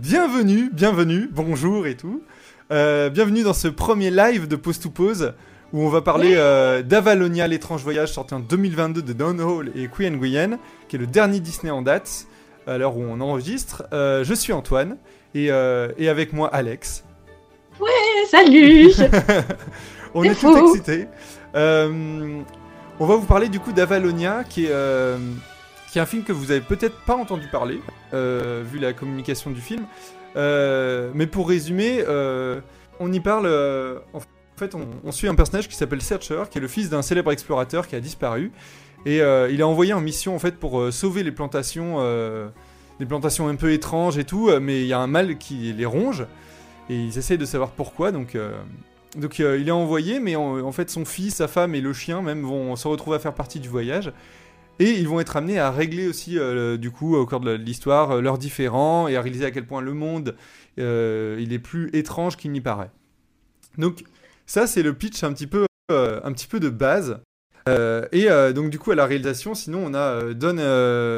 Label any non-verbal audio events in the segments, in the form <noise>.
bienvenue, bienvenue, bonjour et tout. Euh, bienvenue dans ce premier live de Pause to Pause où on va parler euh, d'Avalonia, l'étrange voyage sorti en 2022 de Don Hall et Queen Nguyen, qui est le dernier Disney en date, à l'heure où on enregistre. Euh, je suis Antoine et, et avec moi Alex. Ouais, salut <laughs> <laughs> On est tous excités. On va vous parler du coup d'Avalonia, qui est, euh, qui est un film que vous avez peut-être pas entendu parler, euh, vu la communication du film. Euh, mais pour résumer, euh, on y parle. en fait, on, suit un personnage qui s'appelle Searcher, qui est le fils d'un célèbre explorateur qui a disparu. Et il est envoyé en mission en fait pour sauver les plantations, des plantations un peu étranges et tout. mais il y a un mal qui les ronge et ils essayent de savoir pourquoi. Donc donc il est envoyé, mais en, en fait son fils, sa femme et le chien même vont se retrouver à faire partie du voyage. Et ils vont être amenés à régler aussi, euh, du coup, au cours de l'histoire, euh, leurs différends et à réaliser à quel point le monde, euh, il est plus étrange qu'il n'y paraît. Donc ça, c'est le pitch un petit peu, un petit peu de base. Et donc du coup à la réalisation, sinon on a Don,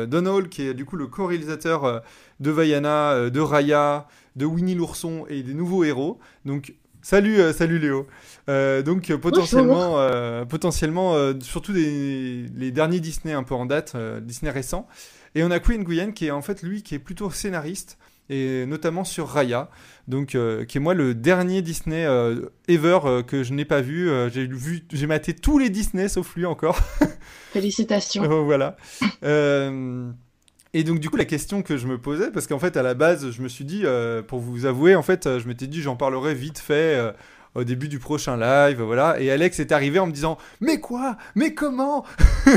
Don Hall qui est du coup le co-réalisateur de Vaiana, de Raya, de Winnie l'ourson et des nouveaux héros. Donc salut, salut Léo. Euh, donc euh, potentiellement, euh, potentiellement euh, surtout des, les derniers Disney un peu en date, Disney récents. Et on a Queen Nguyen qui est en fait lui qui est plutôt scénariste et notamment sur Raya, donc qui est moi le dernier Disney ever que je n'ai pas vu. J'ai vu, j'ai maté tous les Disney sauf lui encore. <laughs> Félicitations. Oh, voilà. Et donc du coup la question que je me posais, parce qu'en fait à la base je me suis dit, euh, pour vous avouer, en fait je m'étais dit j'en parlerai vite fait euh, au début du prochain live, voilà. Et Alex est arrivé en me disant, mais quoi, mais comment? <laughs>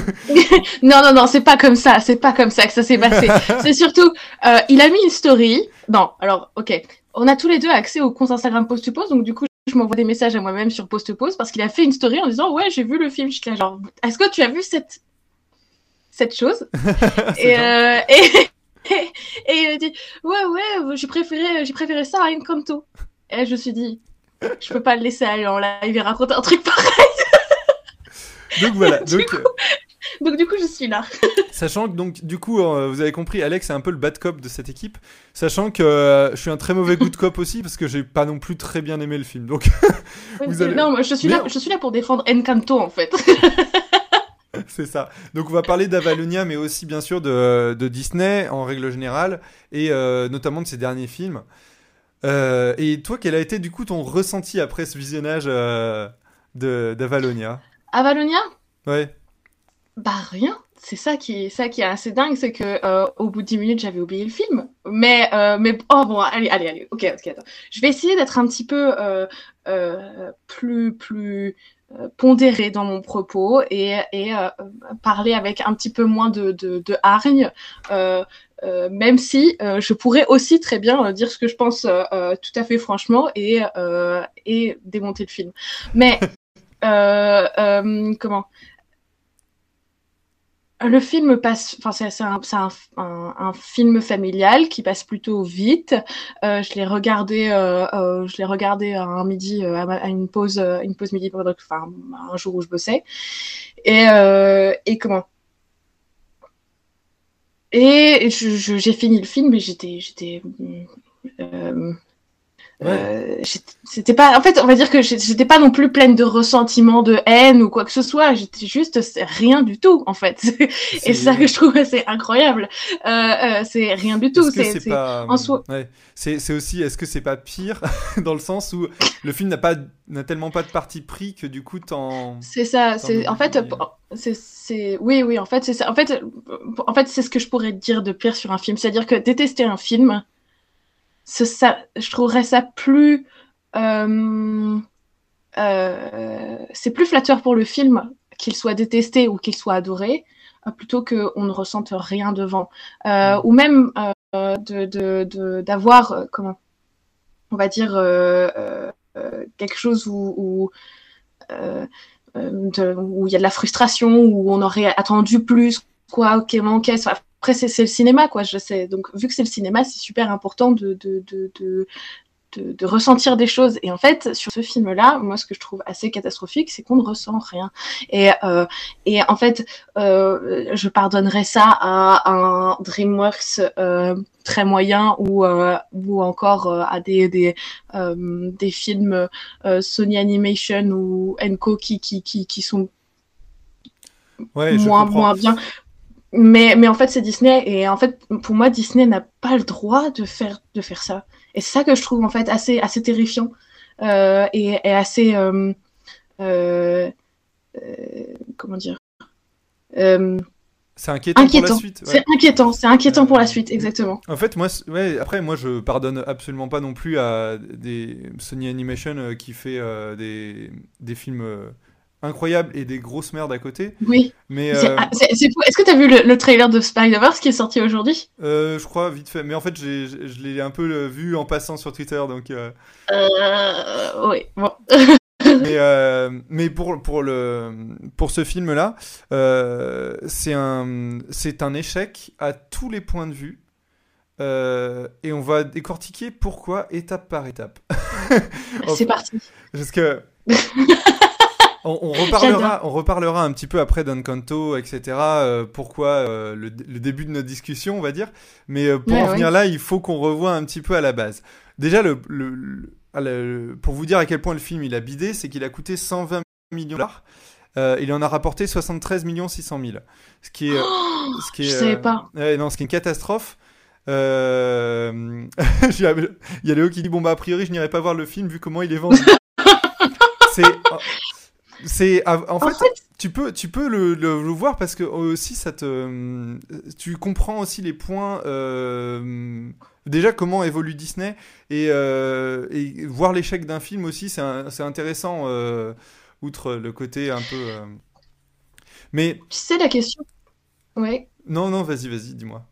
Non, non, non, c'est pas comme ça, c'est pas comme ça que ça s'est passé. <laughs> c'est surtout, euh, il a mis une story. Non, alors, ok. On a tous les deux accès au compte Instagram Post to Post, donc du coup, je m'envoie des messages à moi-même sur Post to Post parce qu'il a fait une story en disant, ouais, j'ai vu le film. J'étais là, genre, est-ce que tu as vu cette, cette chose? <laughs> Et, euh, et, et il a dit, ouais, ouais, j'ai préféré, j'ai préféré ça à Encanto. Et je me suis dit, je peux pas le laisser aller en live et raconter un truc pareil. <laughs> Donc voilà. Du Donc, euh, Donc du coup, je suis là. <laughs> Sachant que donc du coup euh, vous avez compris Alex est un peu le bad cop de cette équipe sachant que euh, je suis un très mauvais good cop aussi parce que j'ai pas non plus très bien aimé le film donc <laughs> Oui, Vous c'est- allez- Non, moi, je suis, Mais- là, je suis là pour défendre Encanto, en fait. c'est ça donc on va parler d'Avalonia mais aussi bien sûr de, de Disney en règle générale et euh, notamment de ses derniers films Euh, et toi quel a été du coup ton ressenti après ce visionnage euh, de d'Avalonia? Avalonia? Ouais Bah, rien. C'est ça qui, ça qui est assez dingue, c'est que euh, au bout de 10 minutes, j'avais oublié le film. Mais, mais oh bon, allez, allez, allez. Ok, ok, attends. Je vais essayer d'être un petit peu plus, plus pondéré dans mon propos et, et euh, parler avec un petit peu moins de, de, de hargne. Euh, euh, même si euh, je pourrais aussi très bien euh, dire ce que je pense tout à fait franchement et, et démonter le film. Mais <laughs> comment? Le film passe, enfin c'est un, c'est un, un, un film familial qui passe plutôt vite. Euh, je l'ai regardé, euh, euh, je l'ai regardé à un midi, à, une pause, une pause midi, enfin un jour où je bossais. Et, et comment? Et j'ai fini le film et j'étais, j'étais, euh, euh, c'était pas en fait on va dire que j'étais pas non plus pleine de ressentiment de haine ou quoi que ce soit. J'étais juste rien du tout en fait. <laughs> Et c'est ça que je trouve assez incroyable. Euh, euh, c'est rien du tout. C'est pas en soi- ouais. c'est aussi est-ce que c'est pas pire <laughs> dans le sens où le film n'a pas n'a tellement pas de parti pris que du coup t'en c'est ça c'est en fait pour- c'est oui oui en fait c'est ça. En fait en fait c'est ce que je pourrais dire de pire sur un film. C'est à dire que détester un film je trouverais ça plus euh, euh, c'est plus flatteur pour le film qu'il soit détesté ou qu'il soit adoré euh, plutôt qu'on ne ressente rien devant. Ou même euh, de de- d'avoir comment on va dire quelque chose où, où il y a de la frustration où on aurait attendu plus quoi ok Enfin, après c'est le cinéma quoi je sais donc vu que c'est le cinéma c'est super important de de, de, de ressentir des choses. Et en fait, sur ce film-là, moi, ce que je trouve assez catastrophique, c'est qu'on ne ressent rien. Et, euh, et en fait, euh, je pardonnerais ça à un DreamWorks euh, très moyen ou, ou encore à des, des, des films Sony Animation ou Enco qui, qui, qui, qui sont ouais, moins, moins bien. Mais, mais en fait, c'est Disney. Et en fait, pour moi, Disney n'a pas le droit de faire, de faire ça. Et c'est ça que je trouve en fait assez, assez terrifiant euh, et, et, assez. Euh, euh, comment dire c'est inquiétant, inquiétant, pour la suite. Ouais. C'est inquiétant, c'est inquiétant pour la suite, exactement. En fait, moi, ouais, après, moi, je pardonne absolument pas non plus à des Sony Animation qui fait des, des films incroyable et des grosses merdes à côté. Oui. Mais c'est, fou. Est-ce que tu as vu le, trailer de Spider-Verse qui est sorti aujourd'hui? Euh, Je crois vite fait. Mais en fait, j'ai, je l'ai un peu vu en passant sur Twitter, donc. Euh... Euh, oui. Bon. mais, mais pour pour le pour ce film là, c'est un c'est un échec à tous les points de vue. et on va décortiquer pourquoi étape par étape. c'est <laughs> parti. Parce que <laughs> on, reparlera, on reparlera un petit peu après d'Encanto, etc. Euh, pourquoi euh, le, début de notre discussion, on va dire. Mais euh, pour en venir là, il faut qu'on revoie un petit peu à la base. Déjà, le, pour vous dire à quel point le film il a bidé, c'est qu'il a coûté 120 millions de dollars. il en a rapporté 73 millions 600 000. Ce qui est, ce qui est, je savais pas. non, ce qui est une catastrophe. <laughs> il y a Léo qui dit bon bah a priori je n'irai pas voir le film vu comment il est vendu. <laughs> c'est c'est en, fait, tu peux tu peux le, le, voir parce que aussi ça te tu comprends aussi les points euh, déjà comment évolue Disney et, euh, et voir l'échec d'un film aussi c'est intéressant euh, outre le côté un peu mais tu sais la question ouais. Non non vas-y vas-y dis-moi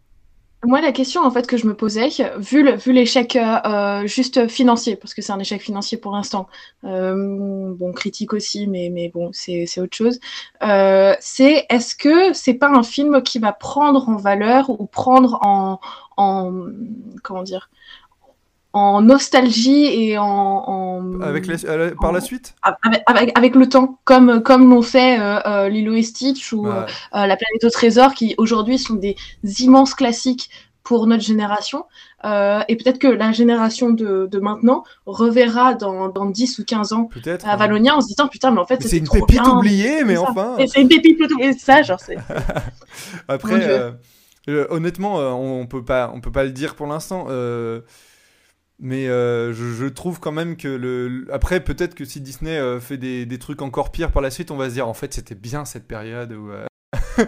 moi, la question en fait que je me posais, vu l'échec euh, euh, juste financier, parce que c'est un échec financier pour l'instant, euh, bon critique aussi, mais bon c'est c'est autre chose. Euh, c'est est-ce que c'est pas un film qui va prendre en valeur ou prendre en en comment dire en nostalgie et en, en avec par la suite avec, avec, le temps comme comme l'ont fait euh, euh, Lilo et Stitch ou euh, La planète au trésor qui aujourd'hui sont des immenses classiques pour notre génération. Et peut-être que la génération de, de maintenant reverra dans, dans 10 ou 15 ans à Valonia en se disant putain mais en fait c'est une pépite oubliée mais enfin. C'est une pépite oubliée ça genre c'est <laughs> après honnêtement on peut pas on peut pas le dire pour l'instant mais euh, je, trouve quand même que le. Après, peut-être que si Disney euh, fait des, des, trucs encore pires par la suite, on va se dire en fait c'était bien cette période où. Euh, <laughs>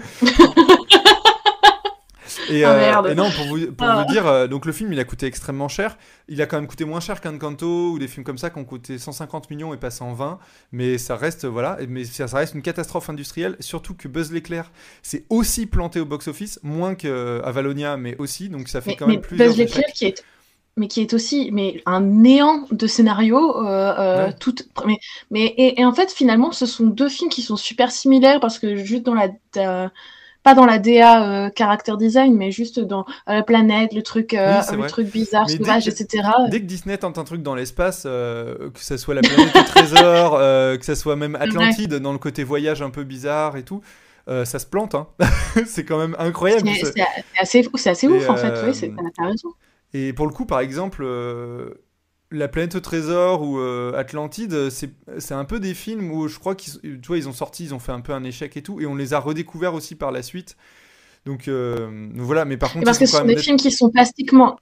et, ah, et, non, pour vous, pour vous ah. dire, donc le film il a coûté extrêmement cher. Il a quand même coûté moins cher qu'un Canto ou des films comme ça qui ont coûté 150 millions et pas 120. Mais ça reste, voilà, mais ça, reste une catastrophe industrielle. Surtout que Buzz l'éclair s'est aussi planté au box-office, moins qu'à Valonia, mais aussi. Donc ça fait quand même plus. Buzz l'éclair qui est mais qui est aussi mais un néant de scénario euh, euh tout mais mais et, en fait finalement ce sont deux films qui sont super similaires parce que juste dans la pas dans la DA euh, character design mais juste dans euh, la planète le truc le truc bizarre sauvage etc dès que Disney tente un truc dans l'espace que ce soit la planète au trésor que ce soit même Atlantide dans le côté voyage un peu bizarre et tout ça se plante hein. <laughs> c'est quand même incroyable c'est assez, assez ouf en fait. oui c'est raison et pour le coup, par exemple, euh, La planète au trésor ou euh, Atlantide, c'est un peu des films où je crois qu'ils ils ont sorti, ils ont fait un peu un échec et tout, et on les a redécouverts aussi par la suite. Donc, euh, voilà, mais par contre. parce que ce sont des films qui sont plastiquement.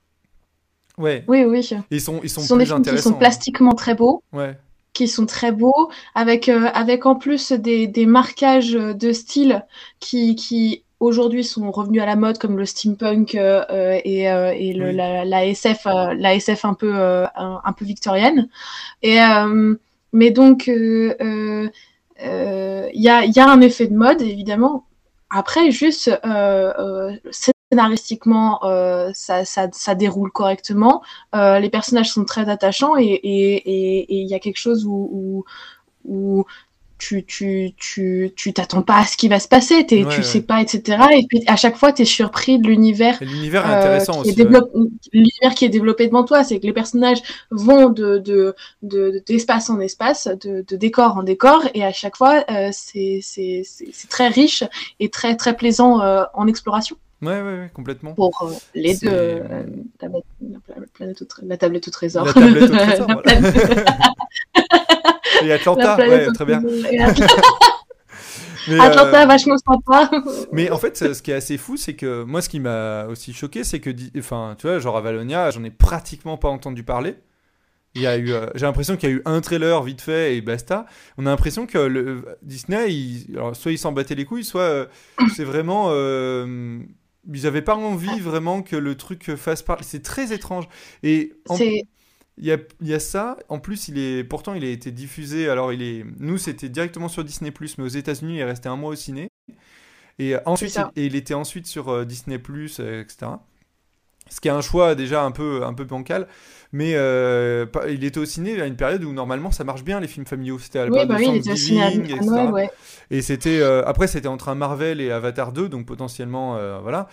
Ouais. Oui, oui. ils sont, ils sont, ce sont des films qui sont plastiquement très beaux. Ouais qui sont très beaux, avec, avec en plus des, des marquages de style qui, qui aujourd'hui sont revenus à la mode comme le steampunk euh, euh, et, euh, et le, la, la, SF, la SF un peu un, peu victorienne. Et mais donc il y a, y a un effet de mode évidemment. Après juste scénaristiquement, ça, ça, ça, déroule correctement. les personnages sont très attachants et il et, et, y a quelque chose où, où, où tu tu tu tu t'attends pas à ce qui va se passer, Ouais, tu ouais. sais pas, etc. Et puis à chaque fois, tu es surpris de l'univers l'univers euh, intéressant qui est aussi. ouais. l'univers qui est développé devant toi, c'est que les personnages vont de de de- d'espace en espace, de, de décor en décor, et à chaque fois, euh, c'est c'est très riche et très très plaisant euh, en exploration Ouais, ouais, ouais, complètement. pour euh, les deux. euh, la, planète au la tablette au trésor. La tablette au trésor, <laughs> voilà. <laughs> Et la Atlanta, ouais, très bien. <laughs> Mais, Atlanta, euh, vachement sympa. Mais en fait, ce qui est assez fou, c'est que moi, ce qui m'a aussi choqué, c'est que, enfin, tu vois, genre à Valonia, j'en ai pratiquement pas entendu parler. Il y a eu, euh, j'ai l'impression qu'il y a eu un trailer vite fait et basta. On a l'impression que le, Disney, il- alors, soit ils s'en battaient les couilles, soit euh, c'est vraiment, ils avaient pas envie vraiment que le truc fasse parler. C'est très étrange. Et en- C'est il y a, il y a ça. En plus, il est, pourtant, il a été diffusé. Alors, il est, nous, c'était directement sur Disney+, mais aux États-Unis, il est resté un mois au ciné. Et ensuite, il, et il était ensuite sur euh, Disney+, euh, etc. Ce qui est un choix déjà un peu, un peu bancal. Mais euh, il était au ciné à une période où normalement ça marche bien les films familiaux. C'était à la oui, bah oui, il était au ciné à, Thanksgiving, à etc. Noël, ouais. Et c'était euh, après c'était entre un Marvel et Avatar 2, donc potentiellement euh, voilà.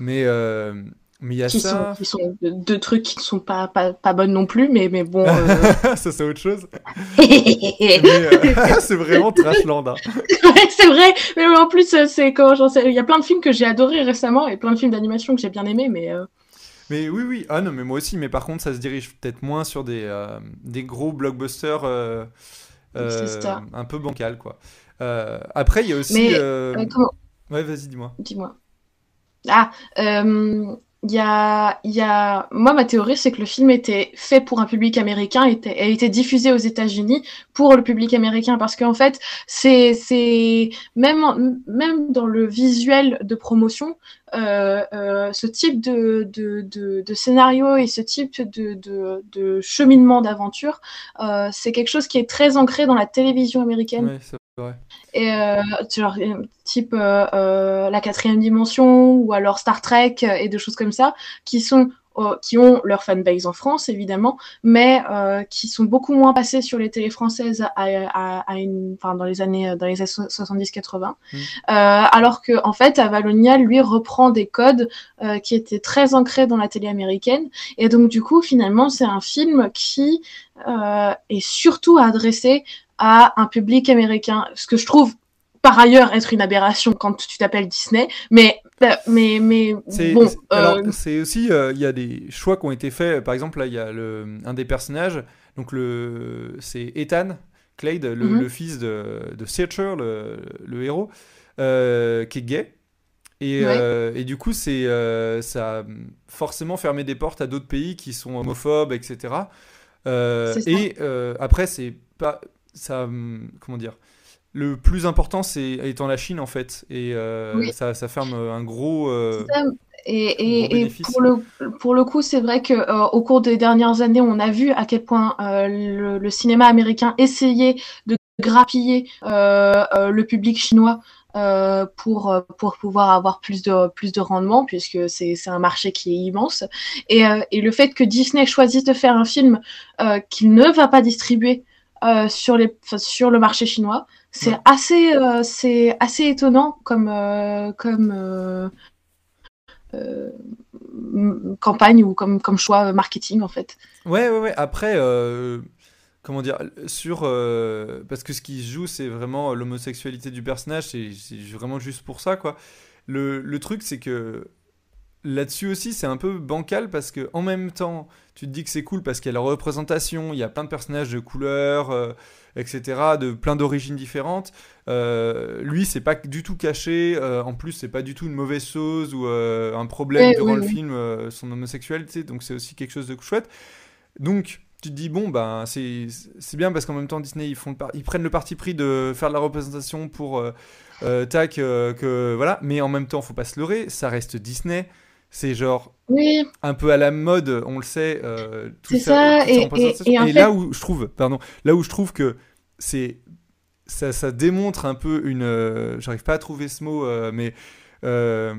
Mais mais il y a Qui ça. sont, qui sont deux, trucs qui ne sont pas, pas, pas bonnes non plus, mais, mais bon. euh, <laughs> ça c'est autre chose. <laughs> euh, <laughs> c'est vraiment Trashland. hein. c'est vrai, mais en plus, euh, c'est quand j'en sais, il y a plein de films que j'ai adorés récemment et plein de films d'animation que j'ai bien aimés, mais euh, Mais oui, oui. Ah non, mais moi aussi. Mais par contre, ça se dirige peut-être moins sur des, des gros blockbusters un peu bancal, quoi. Après, il y a aussi. Mais, comment Ouais, vas-y, dis-moi. Dis-moi. Ah, euh, y a, y a... Moi, ma théorie, c'est que le film était fait pour un public américain et a été diffusé aux États-Unis pour le public américain. Parce qu'en fait, c'est, c'est même, même dans le visuel de promotion, euh, euh, ce type de, de, de, scénario et ce type de, cheminement d'aventure, euh, c'est quelque chose qui est très ancré dans la télévision américaine. Ouais, c'est vrai. Et euh, genre, euh, type euh, euh, la quatrième dimension ou alors Star Trek euh, et des choses comme ça, qui sont euh, qui ont leur fanbase en France évidemment, mais euh, qui sont beaucoup moins passés sur les télés françaises à, à, à une, enfin dans les années dans les années 70-80, Mm. euh, alors que en fait Avalonia lui reprend des codes euh, qui étaient très ancrés dans la télé américaine et donc du coup finalement c'est un film qui euh, est surtout adressé à un public américain, ce que je trouve par ailleurs être une aberration quand tu t'appelles Disney, mais euh, mais mais bon, c'est- euh, aussi, euh, il y a des choix qui ont été faits. Par exemple, là, il y a le, un des personnages, donc le, c'est Ethan Clade, le, Mhm. le fils de, de Searcher, le, le héros, euh, qui est gay. Et, Ouais. euh, et du coup, c'est, euh, ça a forcément fermé des portes à d'autres pays qui sont homophobes, etc. Euh, et euh, après, c'est pas ça, hum, comment dire. Le plus important, c'est étant la Chine en fait, et euh, Oui. ça, ça ferme un gros. euh, Ça, Et, Gros et, pour, le, pour le coup, c'est vrai que euh, au cours des dernières années, on a vu à quel point euh, le, le cinéma américain essayait de grappiller euh, euh, le public chinois euh, pour, euh, pour pouvoir avoir plus de, plus de rendement, puisque c'est c'est un marché qui est immense. Et, euh, et le fait que Disney choisisse de faire un film euh, qu'il ne va pas distribuer euh, sur, les, sur le marché chinois, c'est Ouais. assez, euh, c'est assez étonnant comme, euh, comme, campagne ou comme, comme choix marketing en fait. Ouais, ouais, ouais. Après, comment dire, sur. parce que ce qui se joue, c'est vraiment l'homosexualité du personnage, c'est c'est vraiment juste pour ça, quoi. Le, le truc, c'est que là-dessus aussi, c'est un peu bancal parce que en même temps, tu te dis que c'est cool parce qu'il y a la représentation, il y a plein de personnages de couleurs, euh, etc., de plein d'origines différentes. Euh, lui, c'est pas du tout caché. euh, en plus, c'est pas du tout une mauvaise chose ou un problème Ouais, durant oui, le oui. film, son homosexualité. Donc, c'est aussi quelque chose de chouette. Donc, tu te dis, bon, ben, c'est bien parce qu'en même temps, Disney, ils, font prennent le parti pris de faire de la représentation pour euh, euh, tac, euh, que voilà. Mais en même temps, faut pas se leurrer, ça reste Disney. C'est genre Oui, un peu à la mode, on le sait. euh, tout C'est ça, et- et- représentation. et en là où je trouve, pardon, là où je trouve que c'est ça, ça démontre un peu une, euh, j'arrive pas à trouver ce mot, euh, mais euh,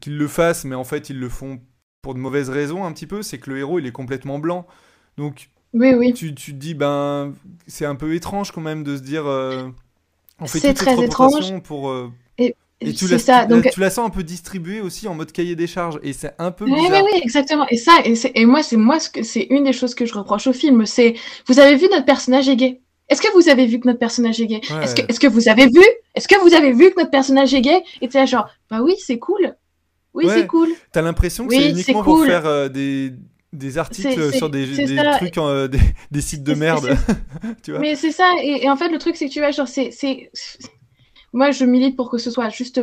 qu'ils le fassent, mais en fait ils le font pour de mauvaises raisons un petit peu. C'est que le héros il est complètement blanc, donc Oui, oui. Tu, tu te dis, ben, c'est un peu étrange quand même de se dire, on fait très étrange. pour. Et, et tu, la, ça. tu, Donc, tu la sens un peu distribuée aussi en mode cahier des charges et c'est un peu Oui, oui, exactement. Et ça, et, et moi, c'est moi ce que c'est une des choses que je reproche au film, c'est vous avez vu notre personnage est gay. Est-ce que vous avez vu que notre personnage est gay Ouais. Est-ce que, est-ce que vous avez vu? Est-ce que vous avez vu que notre personnage est gay Et là genre, bah oui, c'est cool. Oui, Ouais. c'est cool. T'as l'impression que Oui, c'est uniquement pour faire euh, des, des articles sur des, des trucs, euh, des, des sites de merde. <laughs> tu vois? Mais c'est ça. Et, et en fait, le truc, c'est que tu vois, genre, c'est, moi, je milite pour que ce soit juste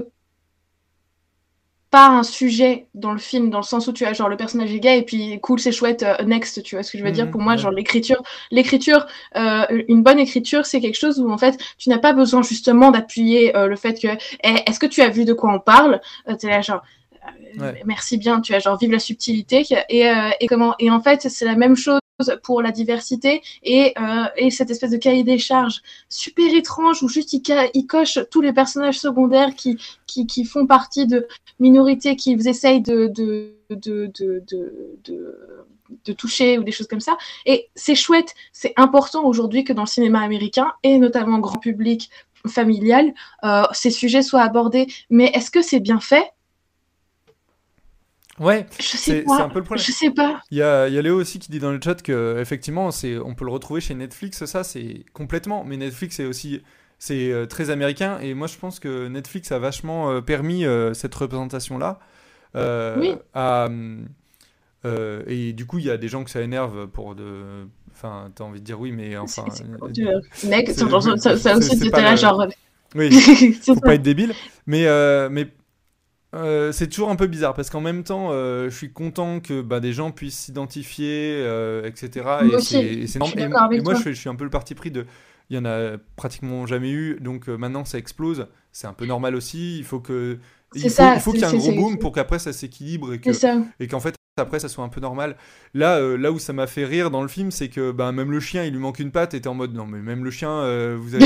pas un sujet dans le film, dans le sens où tu as genre le personnage est gay et puis cool, c'est chouette, euh, next, tu vois ce que je veux dire? Mhm, Pour moi, ouais. genre l'écriture, l'écriture, euh, une bonne écriture, c'est quelque chose où en fait, tu n'as pas besoin justement d'appuyer euh, le fait que, eh, est-ce que tu as vu de quoi on parle? T'es là genre. Ouais. Merci bien, tu as genre vive la subtilité et, et comment? Et en fait c'est la même chose pour la diversité et, euh, et cette espèce de cahier des charges super étrange où juste il, ca- il coche tous les personnages secondaires qui, font partie de minorités qu'ils essayent de toucher ou des choses comme ça. Et c'est chouette, c'est important aujourd'hui que dans le cinéma américain et notamment grand public familial, euh, ces sujets soient abordés. Mais est-ce que c'est bien fait? Ouais, Je sais c'est un peu le problème. Je sais pas. Il y a, y a Léo aussi qui dit dans le chat que effectivement c'est on peut le retrouver chez Netflix ça c'est complètement mais Netflix c'est aussi c'est euh, très américain et moi je pense que Netflix a vachement euh, permis euh, cette représentation là Oui. à et du coup il y a des gens que ça énerve pour de enfin t'as envie de dire oui mais enfin Mec, ça, ça aussi, c'était là, genre. oui <laughs> faut pas être débile mais euh, mais euh, c'est toujours un peu bizarre parce qu'en même temps, euh, je suis content que bah, des gens puissent s'identifier, euh, etc. Moi et c'est- suis Et, et moi, je, suis un peu le parti pris de. Il y en a pratiquement jamais eu, donc maintenant ça explose. C'est un peu normal aussi. Il faut que. Il faut, ça, il faut c'est- qu'il y ait un gros boom pour qu'après ça s'équilibre et que qu'en fait après ça soit un peu normal. Là, euh, là où ça m'a fait rire dans le film, c'est que bah, même le chien, il lui manque une patte, et t'es en mode non mais même le chien, euh, vous avez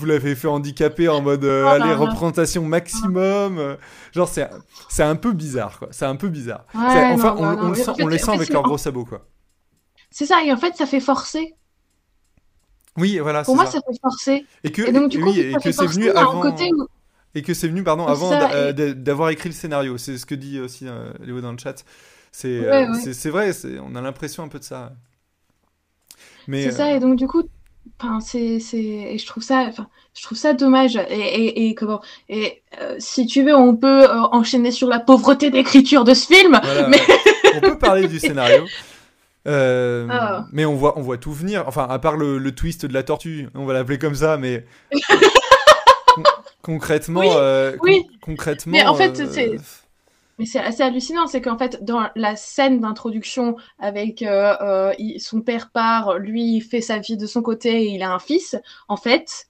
vous l'avez fait handicaper en mode euh, Oh allez là. représentation maximum. euh, genre c'est c'est un peu bizarre quoi. C'est un peu bizarre. Ouais, enfin non, on, non, on non, le sent, on les en sent avec leurs gros sabots quoi. C'est ça, et en fait, ça fait forcer. Oui voilà. Pour moi, ça. ça fait forcer. Et que Et donc, du coup, oui, et ça que c'est venu avant. côté où. Et que c'est venu, pardon, avant ça, euh, et- d'a- d'avoir écrit le scénario. C'est ce que dit aussi euh, Léo dans le chat. C'est Ouais, euh, ouais. vrai, on a l'impression un peu de ça. Mais C'est ça, euh, et donc, du coup, enfin, c'est, c'est, et je trouve ça, enfin, je trouve ça dommage. Et, et, et comment, et euh, si tu veux, on peut euh, enchaîner sur la pauvreté d'écriture de ce film. voilà, mais- ouais. <laughs> on peut parler du scénario. Euh, Ah. Mais on voit, on voit tout venir. Enfin, à part le, le twist de la tortue, on va l'appeler comme ça, mais <laughs> con- concrètement, Oui, con- oui. concrètement. Mais en fait, c'est- Mais c'est assez hallucinant, c'est qu'en fait, dans la scène d'introduction avec euh, euh, il- son père part, lui, il fait sa vie de son côté et il a un fils, en fait,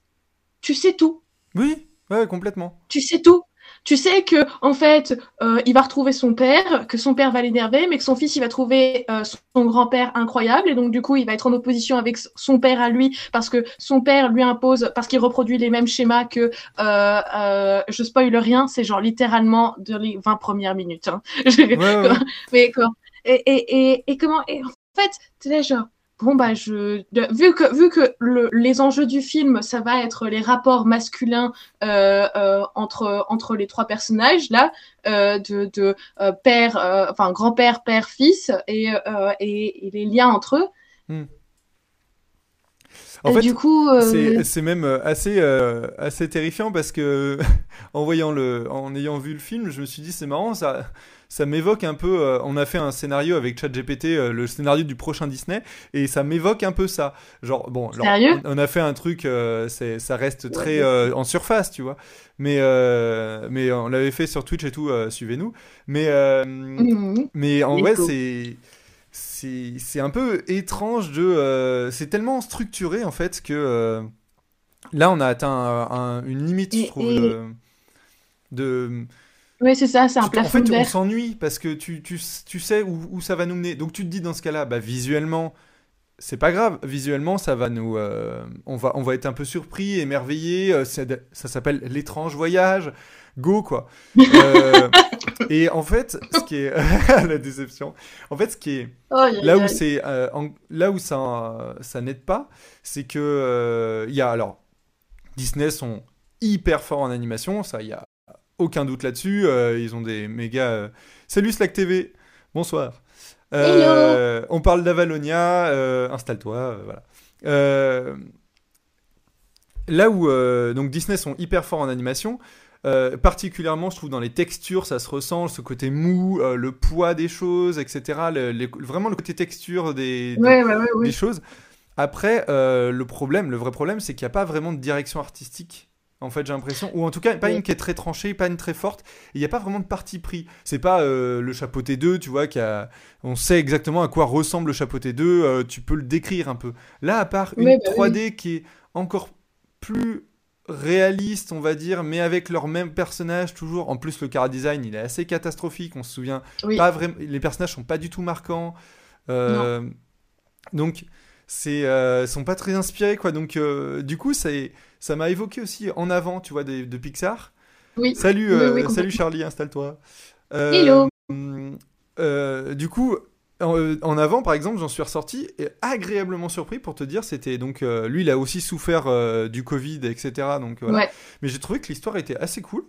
tu sais tout. Oui, ouais, complètement. Tu sais tout. Tu sais que en fait, euh, il va retrouver son père, que son père va l'énerver, mais que son fils, il va trouver euh, son grand-père incroyable, et donc du coup, il va être en opposition avec son père à lui, parce que son père lui impose, parce qu'il reproduit les mêmes schémas que, euh, je spoil rien, c'est genre littéralement de les 20 premières minutes. Hein. <laughs> Ouais, ouais, ouais. mais quoi et, et, et, et comment et en fait tu là genre bon bah je vu que vu que le, les enjeux du film ça va être les rapports masculins euh, euh, entre entre les trois personnages là euh, de de père enfin grand père père fils et, et et les liens entre eux. En Et fait, du coup euh, C'est même assez, euh, assez terrifiant parce que <laughs> en voyant le, en ayant vu le film, je me suis dit c'est marrant, ça, ça m'évoque un peu. euh, on a fait un scénario avec ChatGPT, euh, le scénario du prochain Disney, et ça m'évoque un peu ça. Genre bon, Sérieux? on, on a fait un truc, euh, c'est, ça reste très en surface, tu vois. Mais mais on l'avait fait sur Twitch et tout, suivez-nous. Mais mhm. mais en vrai, c'est c'est un peu étrange de euh, c'est tellement structuré en fait que euh, là on a atteint un- un- une limite je trouve et- de, de ouais c'est ça c'est un tu- en plafond fait on s'ennuie parce que tu, tu, tu sais où, où ça va nous mener. Donc tu te dis dans ce cas-là bah visuellement c'est pas grave. Visuellement ça va nous euh, on va on va être un peu surpris émerveillé. Euh, c'est- ça s'appelle l'étrange voyage. Go quoi. Euh, <laughs> Et en fait, ce qui est <laughs> la déception. En fait, ce qui est là où c'est là où ça ça n'aide pas, c'est que il y a alors Disney sont hyper forts en animation, ça il y a aucun doute là-dessus. ils ont des méga. Salut Slack TV, bonsoir. on parle d'Avalonia, installe-toi, voilà là où euh, donc Disney sont hyper forts en animation, euh, particulièrement je trouve dans les textures, ça se ressent, ce côté mou, euh, le poids des choses, etc. vraiment le côté texture des, des, choses. Après, le problème, le vrai problème, c'est qu'il n'y a pas vraiment de direction artistique. En fait, j'ai l'impression, ou en tout cas, pas une qui est très tranchée, pas une très forte. Il n'y a pas vraiment de parti pris. C'est pas le chapeauté 2, tu vois, qui a... on sait exactement à quoi ressemble le chapeauté 2, tu peux le décrire un peu. Là, à part une 3D bah qui est encore plus réaliste, on va dire, mais avec leur même personnage toujours. En plus, le car design, il est assez catastrophique. On se souvient pas vraiment. Les personnages sont pas du tout marquants. Euh, donc, c'est euh, sont pas très inspirés, quoi. Donc, euh, du coup, ça ça m'a évoqué aussi en avant, tu vois, de, de Pixar. Oui. Salut, salut Charlie, installe-toi. Hello. du coup, euh, en, avant, par exemple, j'en suis ressorti et agréablement surpris pour te dire, c'était donc euh, lui, il a aussi souffert euh, du Covid, etc. Donc Mais j'ai trouvé que l'histoire était assez cool.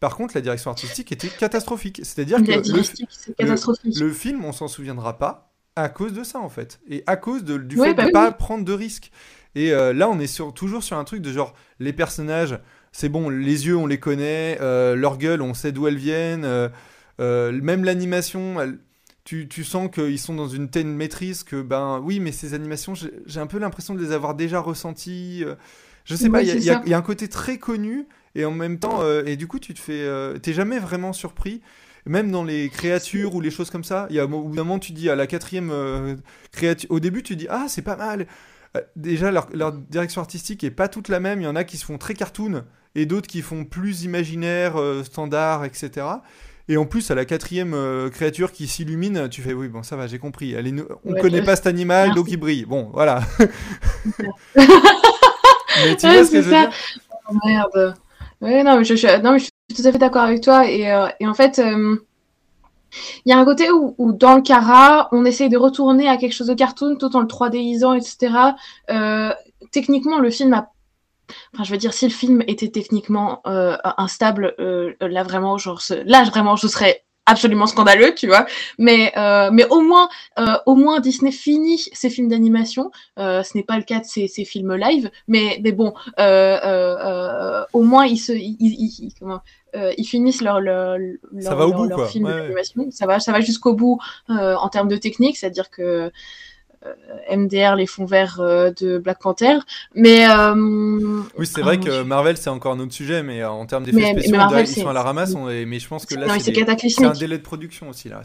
Par contre, la direction artistique était catastrophique. C'est-à-dire que le, le, film, on s'en souviendra pas à cause de ça en fait, et à cause de, du fait de ne bah pas prendre de risques. Et là, on est sur, toujours sur un truc de genre les personnages, c'est bon, les yeux, on les connaît, leur gueule, on sait d'où elles viennent. même l'animation, tu, tu sens qu'ils sont dans une telle maîtrise que, ben oui, mais ces animations, j'ai un peu l'impression de les avoir déjà ressenties. Euh. je sais pas, il y, a un côté très connu et en même temps, euh, et du coup, tu te fais. Euh, t'es jamais vraiment surpris. Même dans les créatures ou les choses comme ça, il y a un moment, tu dis à la quatrième créature. Au début, tu dis Ah, c'est pas mal. Déjà, leur, leur, direction artistique est pas toute la même. Il y en a qui se font très cartoon et d'autres qui font plus imaginaire, standard, etc. Et en plus, à la quatrième euh, créature qui s'illumine, tu fais oui, bon, ça va, j'ai compris. Elle est... On ne connaît pas cet animal, donc il brille. Bon, voilà. <laughs> mais tu vois ce que je veux dire? Oh, Merde. Ouais, non, mais je, suis... non, mais je suis tout à fait d'accord avec toi. Et, euh, et en fait, euh, il y a un côté où, dans le Cara, on essaye de retourner à quelque chose de cartoon tout en le 3Disant, etc. techniquement, le film a Enfin, je veux dire, si le film était techniquement euh, instable, euh, là vraiment, ce serait absolument scandaleux, tu vois. Mais euh, mais au moins, au moins Disney finit ses films d'animation. ce n'est pas le cas de ses, ses films live, mais mais bon, au moins ils se, ils, comment, ils finissent leur leur, ça va au bout, leur film d'animation. Ça va, ça va jusqu'au bout en termes de technique, c'est-à-dire que euh, MDR, les fonds verts euh, de Black Panther. Mais euh, oui, c'est vrai que Marvel c'est encore un autre sujet, mais en termes d'effets spéciaux, ils sont à la ramasse. Mais je pense que là, c'est un délai de production aussi là.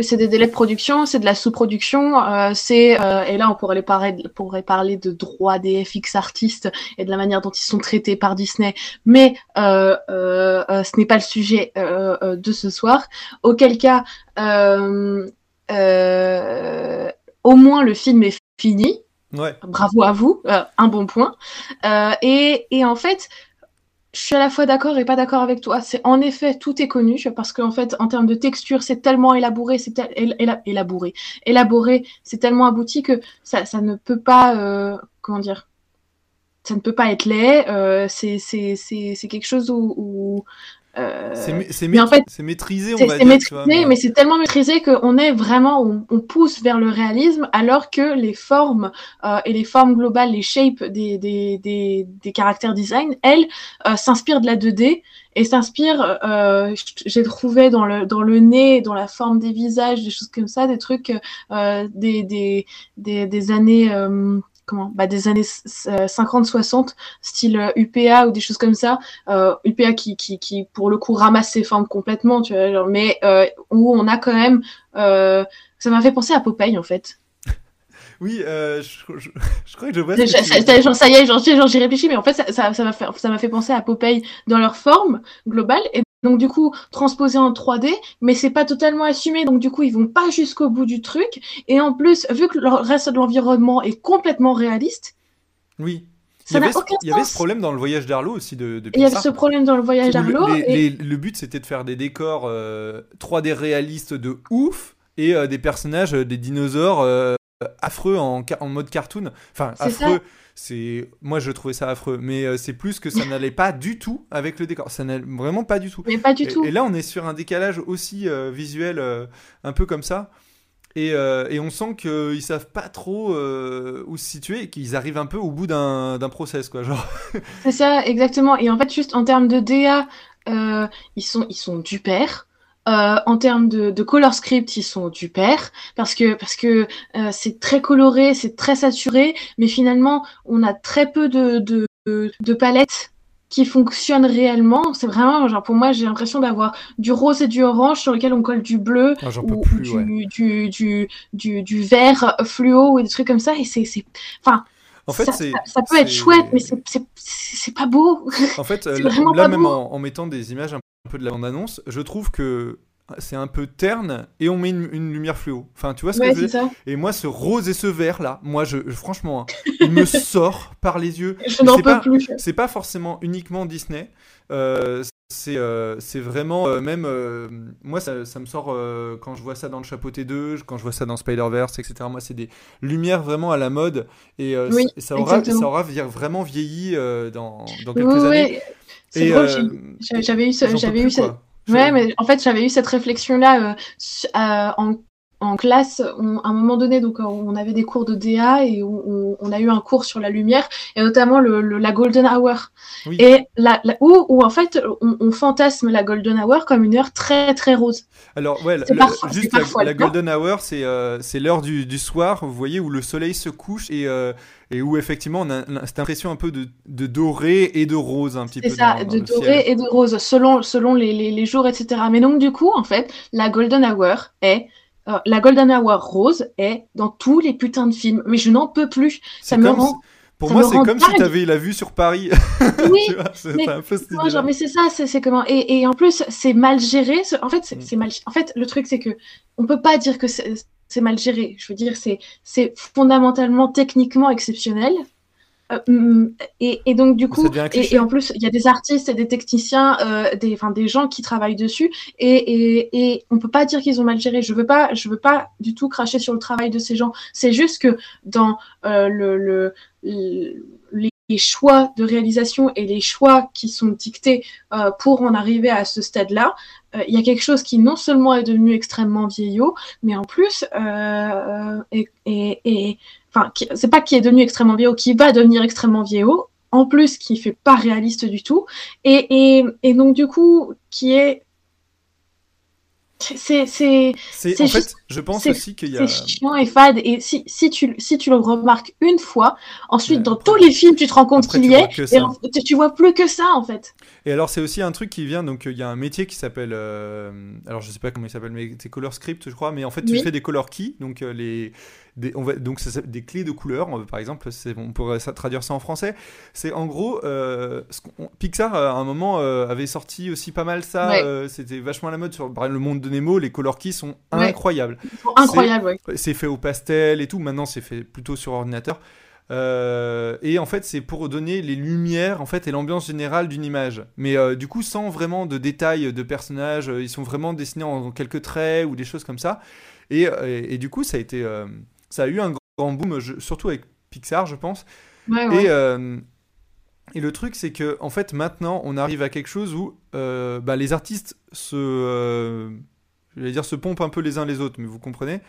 C'est des délais de production, c'est de la sous-production, c'est et là on pourrait, parler, pourrait parler de droits des FX artistes et de la manière dont ils sont traités par Disney, mais ce n'est pas le sujet de ce soir. Auquel cas, euh, au moins le film est fini. Bravo à vous, euh, un bon point. Euh, et, et, en fait, je suis à la fois d'accord et pas d'accord avec toi. C'est en effet tout est connu parce qu'en fait, en termes de texture, c'est tellement élaboré, c'est élaboré, élaboré, c'est tellement abouti que ça, ça ne peut pas, euh, comment dire, ça ne peut pas être laid. C'est c'est quelque chose où, où euh, c'est en fait, maîtrisé, on va dire. Maîtrisé, mais c'est tellement maîtrisé qu'on est vraiment, on, on, pousse vers le réalisme, alors que les formes euh, et les formes globales, les shapes des, des, des, des caractères design, elles, euh, s'inspirent de la 2D et s'inspirent, euh, j'ai trouvé dans le, dans le nez, dans la forme des visages, des choses comme ça, des trucs euh, des, des, des, des années comment bah, des années 50-60, euh, style UPA euh, ou des choses comme ça. Euh, UPA qui, qui, qui, pour le coup, ramasse ses formes complètement, tu vois, genre, mais euh, où on a quand même... Euh, ça m'a fait penser à Popeye, en fait. <laughs> Oui, euh, je, je, je, crois que je vois. Ça, ça, genre, ça y est, j'y j'y réfléchis, mais en fait, ça, ça, ça m'a fait, ça m'a fait penser à Popeye dans leur forme globale. Et donc du coup, transposé en 3D, mais c'est pas totalement assumé. Donc du coup, ils vont pas jusqu'au bout du truc. Et en plus, vu que le reste de l'environnement est complètement réaliste. Oui. Ça il y avait, ce- aucun il y avait sens. ce problème dans le voyage d'Arlo aussi de, Il y avait ce problème dans le voyage le- d'Arlo. et- le but c'était de faire des décors euh, 3D réalistes de ouf et euh, des personnages, euh, des dinosaures euh, affreux en, mode cartoon. Enfin, ça. C'est moi je trouvais ça affreux, mais euh, c'est plus que ça <laughs> n'allait pas du tout avec le décor. Ça n'allait vraiment pas du tout. Mais pas du Et, tout. et là, on est sur un décalage aussi euh, visuel, euh, un peu comme ça. Et, et on sent qu'ils savent pas trop où se situer et qu'ils arrivent un peu au bout d'un process, quoi. Genre, C'est ça, exactement. Et en fait, juste en termes de DA, ils sont, ils sont du père. Euh, en termes de, de color script, ils sont du père parce que parce que euh, c'est très coloré, c'est très saturé, mais finalement, on a très peu de de, de, palettes qui fonctionnent réellement. C'est vraiment genre pour moi, j'ai l'impression d'avoir du rose et du orange sur lequel on colle du bleu Ah, ou, ouais. du, du, du, du vert fluo ou des trucs comme ça. Et c'est c'est enfin En fait, ça, peut être chouette, mais c'est pas beau. En fait, <laughs> euh, là, même en, en mettant des images un peu de la bande-annonce, je trouve que c'est un peu terne et on met une, une lumière fluo. Enfin, tu vois ce Ouais, que je veux dire? Et moi, ce rose et ce vert là, moi, je, je- franchement, hein, il me <laughs> sort par les yeux. Je n'en peux pas- plus. C'est pas forcément uniquement Disney. Euh, c'est euh, c'est vraiment euh, même euh, moi ça, ça me sort quand je vois ça dans le chapeauté 2 quand je vois ça dans Spider-Verse etc moi c'est des lumières vraiment à la mode et Oui, ça aura exactement. ça aura vraiment vieilli dans, dans quelques Oui, années j'avais eu, j'avais eu. Je- ouais, mais en fait, j'avais eu cette réflexion-là euh, euh, en, en classe. On- à un moment donné, donc, euh, on avait des cours de DA et on, a eu un cours sur la lumière et notamment le, le- la golden hour. Oui. Et la, la- où, où en fait, on, on fantasme la golden hour comme une heure très très rose. Alors, ouais, C'est le- parfois- juste la, parfois. Golden Hour, c'est euh, c'est l'heure du, du soir, vous voyez, où le soleil se couche et, euh, et où effectivement on a, cette impression un peu de, de doré et de rose un petit peu. C'est ça, dans- dans de doré ciel. et de rose, selon, selon les, les, les jours, etc. Mais donc, du coup, en fait, la Golden Hour est. euh, la Golden Hour rose est dans tous les putains de films. Mais je n'en peux plus. Ça me rend. si- Pour ça moi, c'est comme si tu avais la vue sur Paris. <laughs> Oui, c'est mais c'est un peu cette non, idée-là. genre, mais c'est ça, c'est comment. Et, et en plus, c'est mal géré. En fait, c'est Mm. c'est mal. En fait, le truc, c'est que on peut pas dire que c'est mal géré. Je veux dire, c'est fondamentalement, techniquement exceptionnel. Euh, mm, et, et donc, du coup, et, en plus, il y a des artistes et des techniciens, euh, des, gens qui travaillent dessus, et, et, et on peut pas dire qu'ils ont mal géré. Je veux pas, je veux pas du tout cracher sur le travail de ces gens. C'est juste que dans euh, le, le, le- les les choix de réalisation et les choix qui sont dictés euh, pour en arriver à ce stade-là, euh, il y a quelque chose qui non seulement est devenu extrêmement vieillot, mais en plus, euh, et, et- enfin, c'est pas qui est devenu extrêmement vieillot, qui va devenir extrêmement vieillot, en plus qui fait pas réaliste du tout, et, et donc du coup, qui est c'est En fait, je pense aussi qu'il y a. c'est chiant et fade et si, si tu si tu le remarques une fois ensuite Ouais, dans après- tous les films tu te rends compte qu'il y est et tu vois plus que ça en fait Et alors, c'est aussi un truc qui vient. Donc, il y a un métier qui s'appelle. euh, alors, je sais pas comment il s'appelle, mais c'est color script, je crois. Mais en fait, tu fais des color keys. Donc, euh, les. Des, on va, donc ça des clés de couleur, on- par exemple, on pourrait ça- traduire ça en français. C'est en gros, euh, ce Pixar à un moment euh, avait sorti aussi pas mal ça. Ouais. euh, C'était vachement à la mode sur le monde de Nemo. Les color keys sont Ouais. incroyables. incroyable ouais. C'est fait au pastel et tout. Maintenant, c'est fait plutôt sur ordinateur. Euh, et en fait, c'est pour donner les lumières en fait et l'ambiance générale d'une image. Mais euh, du coup, sans vraiment de détails de personnages, euh, ils sont vraiment dessinés en quelques traits ou des choses comme ça. Et, et, et du coup, ça a été, euh, ça a eu un grand boom, je- surtout avec Pixar, je pense. Ouais, ouais. Et, et le truc, c'est que en fait, maintenant, on arrive à quelque chose où bah, les artistes se, je vais dire, se pompent un peu les uns les autres, mais vous comprenez,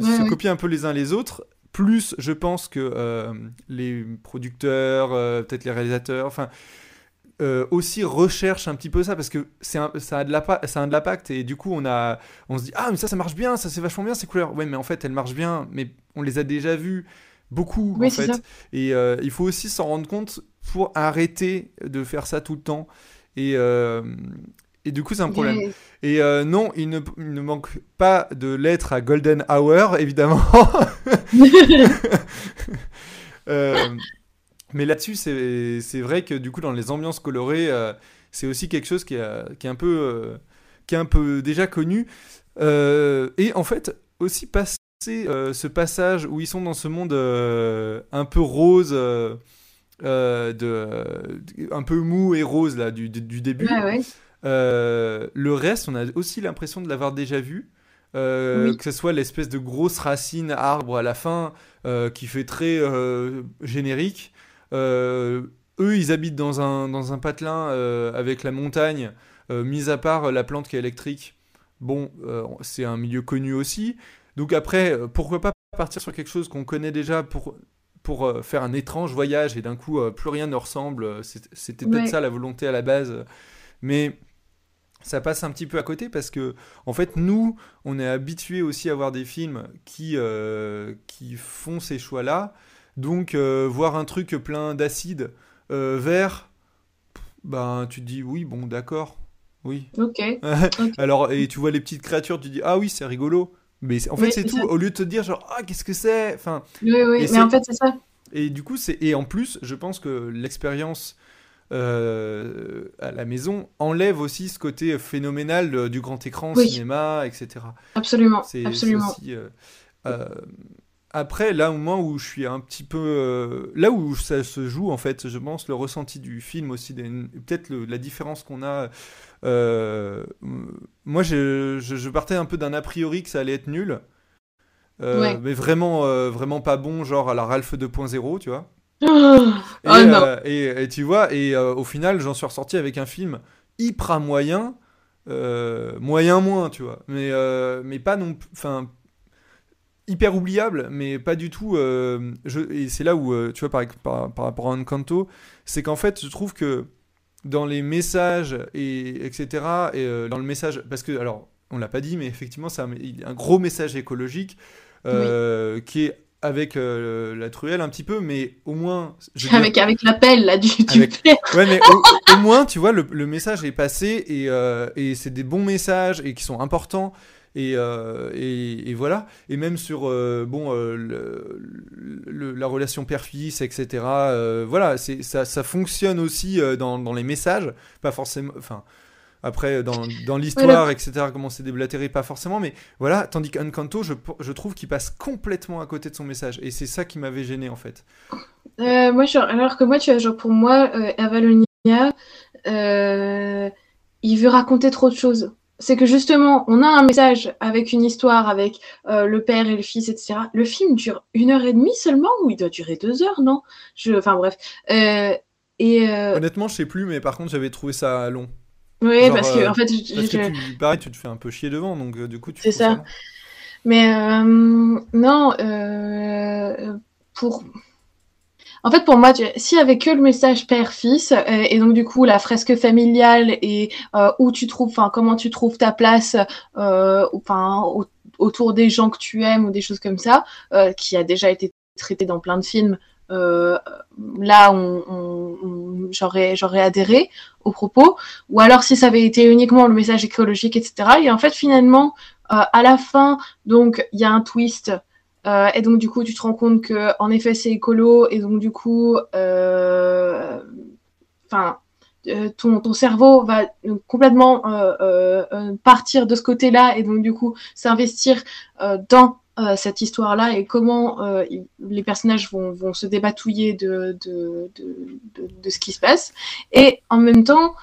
Ouais, se copient un peu les uns les autres. Plus, je pense que euh, les producteurs, euh, peut-être les réalisateurs, enfin. euh, aussi recherchent un petit peu ça parce que c'est un- ça a de l'impact et du coup on a on se dit ah mais ça ça marche bien ça c'est vachement bien ces couleurs ouais mais en fait elles marchent bien mais on les a déjà vues beaucoup Oui, en fait ça. et il faut aussi s'en rendre compte pour arrêter de faire ça tout le temps. Et, euh, et du coup, c'est un problème. Et euh, non, il ne, il ne manque pas de lettres à Golden Hour, évidemment. <laughs> Euh, mais là-dessus, c'est vrai que du coup, dans les ambiances colorées, euh, c'est aussi quelque chose qui, a- qui est un peu, qui est un peu déjà connu. Et en fait, aussi passer ce passage où ils sont dans ce monde un peu rose, de, un peu mou et rose là du, du début. Le reste, on a aussi l'impression de l'avoir déjà vu. Que ce soit l'espèce de grosse racine arbre à la fin qui fait très générique. eux, ils habitent dans un, dans un patelin avec la montagne, mis à part la plante qui est électrique. Bon, c'est un milieu connu aussi. Donc après, pourquoi pas partir sur quelque chose qu'on connaît déjà pour, pour euh, faire un étrange voyage et d'un coup euh, plus rien ne ressemble. C'était peut-être ça la volonté à la base. Mais ça passe un petit peu à côté parce que en fait nous on est habitué aussi à voir des films qui euh, qui font ces choix là donc voir un truc plein d'acide vert ben tu te dis oui bon d'accord oui <laughs> ok alors et tu vois les petites créatures tu dis ah oui c'est rigolo mais en fait, c'est tout. Au lieu de te dire, genre, ah, qu'est-ce que c'est? Enfin, Oui, oui, mais en fait, c'est ça. Et du coup, c'est. Et en plus, je pense que l'expérience euh, à la maison enlève aussi ce côté phénoménal du grand écran, cinéma, etc. Absolument. Absolument. Aussi, euh, euh, après, là au moment où je suis un petit peu. là où ça se joue, en fait, je pense, le ressenti du film aussi, peut-être la différence qu'on a euh, moi, je, partais un peu d'un a priori que ça allait être nul. Euh, mais vraiment, euh, vraiment pas bon, genre à la Ralph 2.0, tu vois. <gasps> Oh, et, tu vois, et au final, j'en suis ressorti avec un film hyper moyen, moyen moins, tu vois. Mais, mais pas non Enfin, hyper oubliable, mais pas du tout. je, et c'est là où, tu vois, par, par, par rapport à Encanto, c'est qu'en fait, je trouve que dans les messages et etc. Et euh, dans le message, parce que alors on l'a pas dit, mais effectivement c'est un, un, gros message écologique euh, qui est avec euh, la truelle un petit peu, mais au moins. <laughs> avec avec l'appel là du, du Ouais, mais au, moins tu vois le, le message est passé et, et c'est des bons messages et qui sont importants. Euh, et, et, voilà. Et même sur euh, bon, euh, la relation père-fils, etc. voilà, ça, ça fonctionne aussi dans, dans, les messages. Pas forcément. Enfin. Après, dans, dans l'histoire, etc., comment c'est déblatéré, pas forcément, mais voilà, tandis qu'Uncanto, je, je trouve qu'il passe complètement à côté de son message, et c'est ça qui m'avait gêné, en fait. moi, genre, alors que moi, tu vois, genre, pour moi, Avalonia, il veut raconter trop de choses c'est que justement, on a un message avec une histoire, avec euh, le père et le fils, etc. Le film dure une heure et demie seulement, ou il doit durer deux heures, non? Je, enfin bref. Euh, et euh, honnêtement, je sais plus, mais par contre, j'avais trouvé ça long. Oui, parce que en fait, parce que tu, pareil, tu te fais un peu chier devant, donc du coup, tu. C'est ça. Mais non, pour en fait, pour moi, si avec que le message père-fils, euh, et donc du coup la fresque familiale et euh, où tu trouves, enfin comment tu trouves ta place, euh, enfin autour des gens que tu aimes ou des choses comme ça, euh, qui a déjà été traité dans plein de films. Là, on, on, j'aurais, j'aurais adhéré au propos. Ou alors, si ça avait été uniquement le message écologique, etc. Et en fait, finalement, à la fin, donc, il y a un twist euh, et donc, du coup, tu te rends compte que, en effet, c'est écolo. Et donc, du coup, euh, enfin, euh, ton, ton, cerveau va complètement partir de ce côté-là. Et donc, du coup, s'investir dans cette histoire-là et comment les personnages vont, se débatouiller de, de, de, de, ce qui se passe. Et en même temps,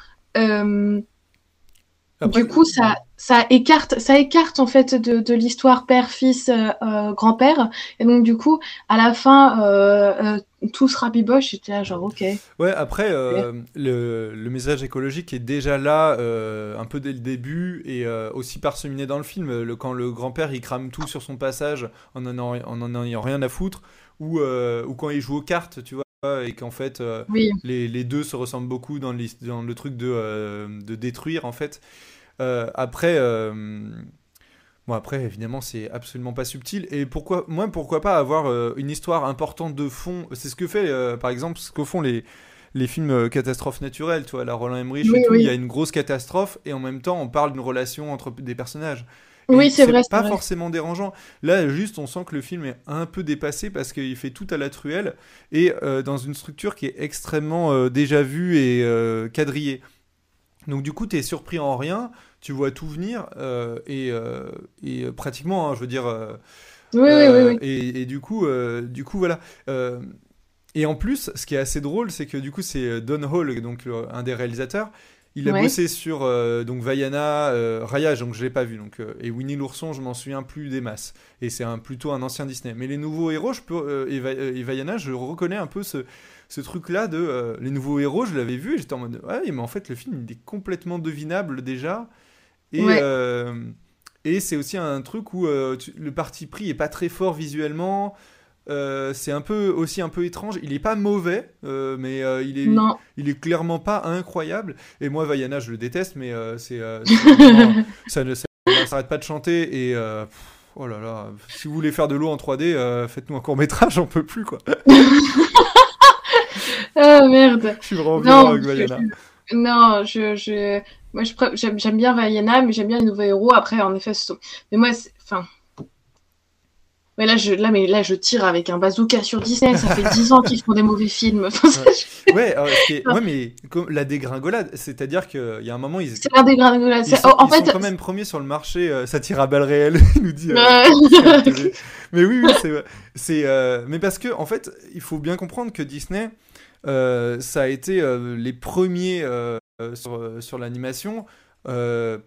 du coup, ça, ça écarte, ça écarte en fait de, de l'histoire père, fils, euh, euh, grand-père, et donc du coup, à la fin, euh, euh tout se rabiboche. J'étais là, genre, ok. Ouais, après, le, le, message écologique est déjà là, un peu dès le début, et aussi parseminé dans le film. Le, quand le grand-père il crame tout sur son passage en en, en, en ayant rien à foutre, ou, ou quand il joue aux cartes, tu vois et qu'en fait les, les, deux se ressemblent beaucoup dans, dans le truc de, de détruire en fait euh, après, euh, bon après évidemment c'est absolument pas subtil. Et pourquoi, moi pourquoi pas avoir euh, une histoire importante de fond? C'est ce que fait par exemple ce que font les les films catastrophes naturelles, tu vois, la Roland Emmerich et tout, il y a une grosse catastrophe et en même temps on parle d'une relation entre des personnages. Oui, c'est vrai. Pas forcément dérangeant. Là, juste, on sent que le film est un peu dépassé parce qu'il fait tout à la truelle et dans une structure qui est extrêmement déjà vue et quadrillée. Donc, du coup, tu es surpris en rien tu vois tout venir euh, et, euh, et, euh, pratiquement, hein, je veux dire. oui, oui, oui, Et, et, du coup, du coup, voilà. et en plus, ce qui est assez drôle, c'est que du coup, c'est Don Hall, donc un des réalisateurs. Il a Ouais. bossé sur euh, donc Vaiana, euh, Raya, donc je l'ai pas vu, donc euh, et Winnie l'ourson, je m'en souviens plus des masses. Et c'est un plutôt un ancien Disney. Mais les nouveaux héros, je peux euh, et, Va- et Vaiana, je reconnais un peu ce, ce truc-là de euh, les nouveaux héros. Je l'avais vu, et j'étais en mode ouais, mais en fait le film il est complètement devinable déjà. Et Ouais. et c'est aussi un truc où tu- le parti pris est pas très fort visuellement. Euh, c'est un peu aussi un peu étrange. Il est pas mauvais, euh, mais euh, il est Non. il est clairement pas incroyable. Et moi, Vaiana, je le déteste, mais c'est, <laughs> ça ne s'arrête pas de chanter. Et pff, oh là là, si vous voulez faire de l'eau en 3D, euh, faites-nous un court métrage, on peut plus quoi. Ah <laughs> merde. Je suis vraiment Non, avec Vaiana. je- non, je, je, moi, j'aime, bien Vaiana, mais j'aime bien les nouveaux héros. Après, en effet, mais moi, enfin, mais là, je, là, mais là, je tire avec un bazooka sur Disney. Ça fait 10 ans qu'ils font des mauvais films. <laughs> Ouais, euh, ouais, mais comme la dégringolade, c'est-à-dire qu'il y a un moment, ils, c'est grands là. ils C'est- sont, oh, en ils sont quand même premiers sur le marché. euh, ça tire à balles réelles, <laughs> il nous dit. euh, euh, mais oui, oui, c'est, c'est, euh, mais parce que en fait, il faut bien comprendre que Disney, euh, ça a été euh, les premiers euh, euh, sur, euh, sur l'animation. Euh,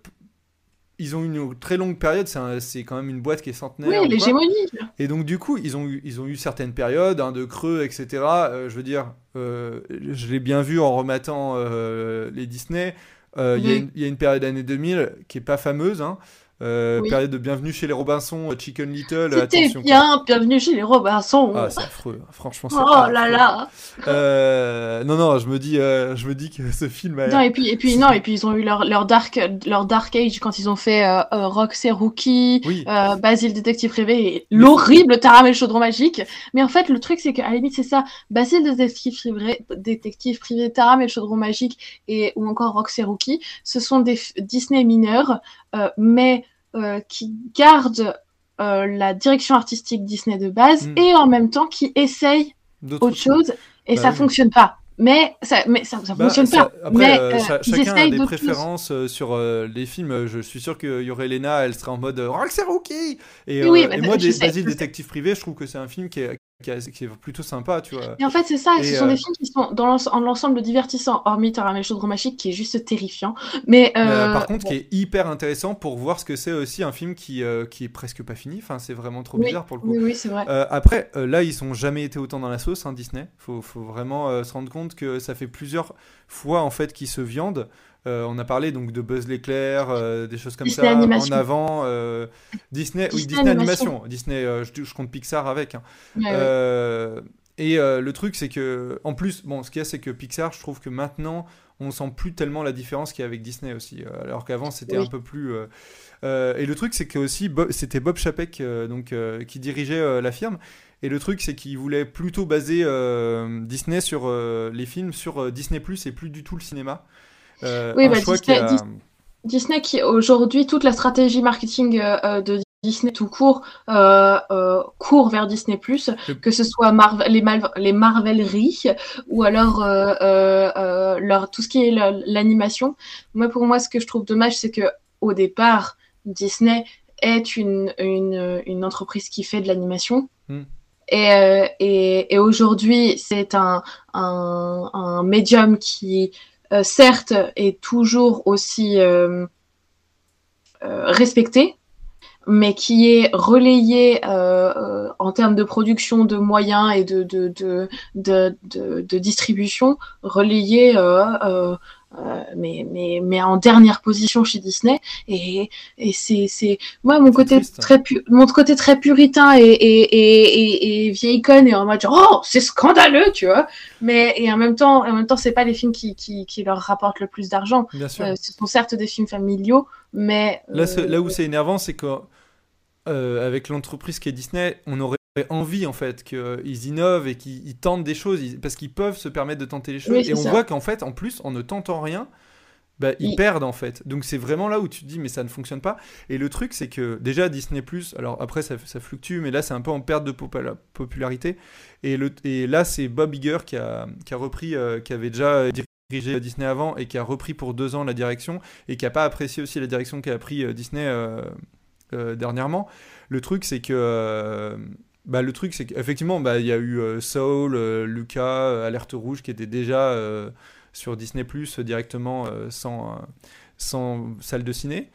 ils ont eu une très longue période. C'est, quand même une boîte qui est centenaire. oui, l'hégémonie. Et donc du coup, ils ont eu, ils ont eu certaines périodes hein, de creux, etc. Euh, je veux dire, euh, je l'ai bien vu en rematant euh, les Disney. Il y a Oui. une- il y, a une période années 2000 qui est pas fameuse. Hein. Euh, Oui. Période de Bienvenue chez les Robinson, Chicken Little. C'était quoi. bien. Bienvenue chez les Robinson. Ah, c'est affreux. Franchement, c'est oh affreux. là là. Euh, non, non, je me dis, euh, je me dis que ce film. a- Non, et puis, et puis, non, et puis ils ont eu leur, leur dark, leur dark age quand ils ont fait euh, euh, Roxy Rookie, Oui. euh, Basile détective privé et l'horrible Taram et le chaudron magique. Mais en fait, le truc, c'est qu'à la limite, c'est ça. Basile détective privé, détective privé, Taram et le chaudron magique et, ou encore Roxy Rookie, ce sont des Disney mineurs, euh, mais euh, qui gardent euh, la direction artistique Disney de base Mm. et en même temps qui D'autres autre chose et Bah ça oui. fonctionne pas. Mais ça, mais ça, ça Bah, fonctionne ça- pas. Après, mais euh, euh, ils chacun a des préférences euh, sur euh, les films. Je suis sûr qu'il y aurait elle serait en mode euh, Roxy Rookie. Et, Oui, euh, bah, et moi, des Basile détective privé, je trouve que c'est un film qui est, qui est- qui est plutôt sympa, tu vois. Et en fait, c'est ça, Et, ce sont euh, des films qui sont dans l'ens- en l'ensemble divertissants, hormis Taram et le chaudron magique qui est juste terrifiant. Mais, euh, euh, par contre, qui est hyper intéressant pour voir ce que c'est aussi un film qui, qui est presque pas fini. Enfin, c'est vraiment trop Oui, bizarre pour le coup. oui, oui, c'est vrai. Après, là, ils sont jamais été autant dans la sauce, hein, Disney. Faut, faut vraiment se rendre compte que ça fait plusieurs fois en fait qu'ils se viandent. Euh, on a parlé donc de Buzz l'éclair, euh, des choses comme Disney ça Animation. en avant. euh, Disney, oui, Disney Disney Animation. Animation. Disney, je, je compte Pixar avec. hein. Ouais, ouais. Et le truc, c'est que, en plus, bon, ce qu'il y a, c'est que Pixar, je trouve que maintenant, on sent plus tellement la différence qu'il y a avec Disney aussi. alors qu'avant, c'était Oui. un peu plus. et le truc, c'est que aussi, Bo- c'était Bob Chapek donc, qui dirigeait la firme. Et le truc, c'est qu'il voulait plutôt baser Disney sur les films sur Disney Plus et plus du tout le cinéma. Euh, Oui, un bah, choix Disney- qui a- Disney qui aujourd'hui toute la stratégie marketing euh, euh, de Disney tout court court vers Disney que ce soit Marvel, les, Mal- les Marveleries ou alors leur tout ce qui est la- l'animation. Moi pour moi ce que je trouve dommage c'est que au départ Disney est une une, une entreprise qui fait de l'animation. Hmm. Et, euh, et, et aujourd'hui, c'est un, un, un médium qui, euh, certes, est toujours aussi euh, euh, respecté, mais qui est relayé euh, en termes de production, de moyens et de, de, distribution, relayé euh, euh, euh, mais, mais, mais en dernière position chez Disney. Et, et c'est, c'est moi mon côté triste. très pu- mon côté très puritain et, et, et, et, et vieille conne et en mode genre, oh c'est scandaleux tu vois. Mais et en même temps en même temps c'est pas les films qui, qui, qui leur rapportent le plus d'argent. Bien sûr. Euh, ce sont certes des films familiaux, mais Là, euh, là où c'est énervant, c'est que euh, avec l'entreprise qui est Disney, on aurait envie en fait qu'ils innovent et qu'ils ils tentent des choses ils- parce qu'ils peuvent se permettre de tenter les choses. Oui, et on ça. voit qu'en fait, en plus, en ne tentant rien, bah, ils perdent en fait. Donc c'est vraiment là où tu te dis mais ça ne fonctionne pas. Et le truc c'est que déjà Disney alors après ça, ça fluctue, mais là c'est un peu en perte de popula- popularité. Et, le, et là c'est Bob Iger qui a, qui a repris, euh, qui avait déjà dirigé Disney avant et qui a repris pour deux ans la direction et qui a pas apprécié aussi la direction qu'a pris euh, Disney euh, euh, dernièrement. Le truc c'est que bah, le truc, c'est qu'effectivement, bah, il y a eu euh, Soul, euh, Lucas, euh, Alerte Rouge qui étaient déjà sur Disney Plus directement sans, sans salle de ciné.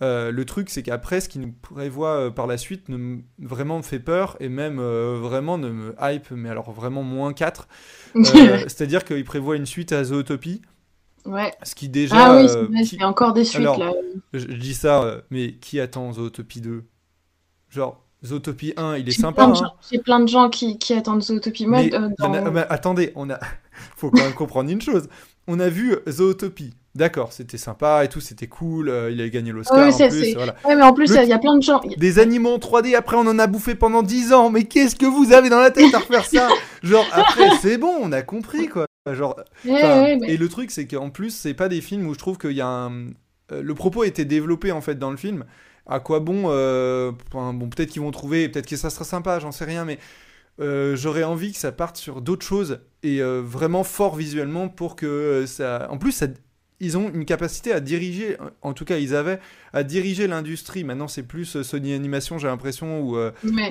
le truc, c'est qu'après, ce qui nous prévoit par la suite ne vraiment me fait peur et même vraiment ne me hype, mais alors vraiment moins 4. <laughs> C'est-à-dire qu'il prévoit une suite à Zootopie. Ouais. Ce qui déjà. Ah oui, il y a encore des suites là. Je, je, dis ça, mais qui attend Zootopie 2 Genre, Zootopie 1, il est sympa. Hein. J'ai plein de gens qui, qui attendent Zootopie mais, euh, attendez, on a... <laughs> faut quand même comprendre une chose. On a vu Zootopie. D'accord, c'était sympa et tout, c'était cool. Euh, il a gagné l'Oscar oui, en plus. Voilà. Ouais, mais en plus, il y a plein de gens. Des animaux en 3D, après on en a bouffé pendant 10 ans. Mais qu'est-ce que vous avez dans la tête à refaire ça? Genre, après, <laughs> c'est bon, on a compris quoi. Genre, Et le truc, c'est qu'en plus, c'est pas des films où je trouve qu'il y a un. Euh, le propos était développé en fait dans le film à quoi bon euh, Bon, peut-être qu'ils vont trouver, peut-être que ça sera sympa, j'en sais rien, mais euh, j'aurais envie que ça parte sur d'autres choses et euh, vraiment fort visuellement pour que ça. En plus, ils ont une capacité à diriger, en tout cas ils avaient, à diriger l'industrie. Maintenant c'est plus Sony Animation j'ai l'impression, ou,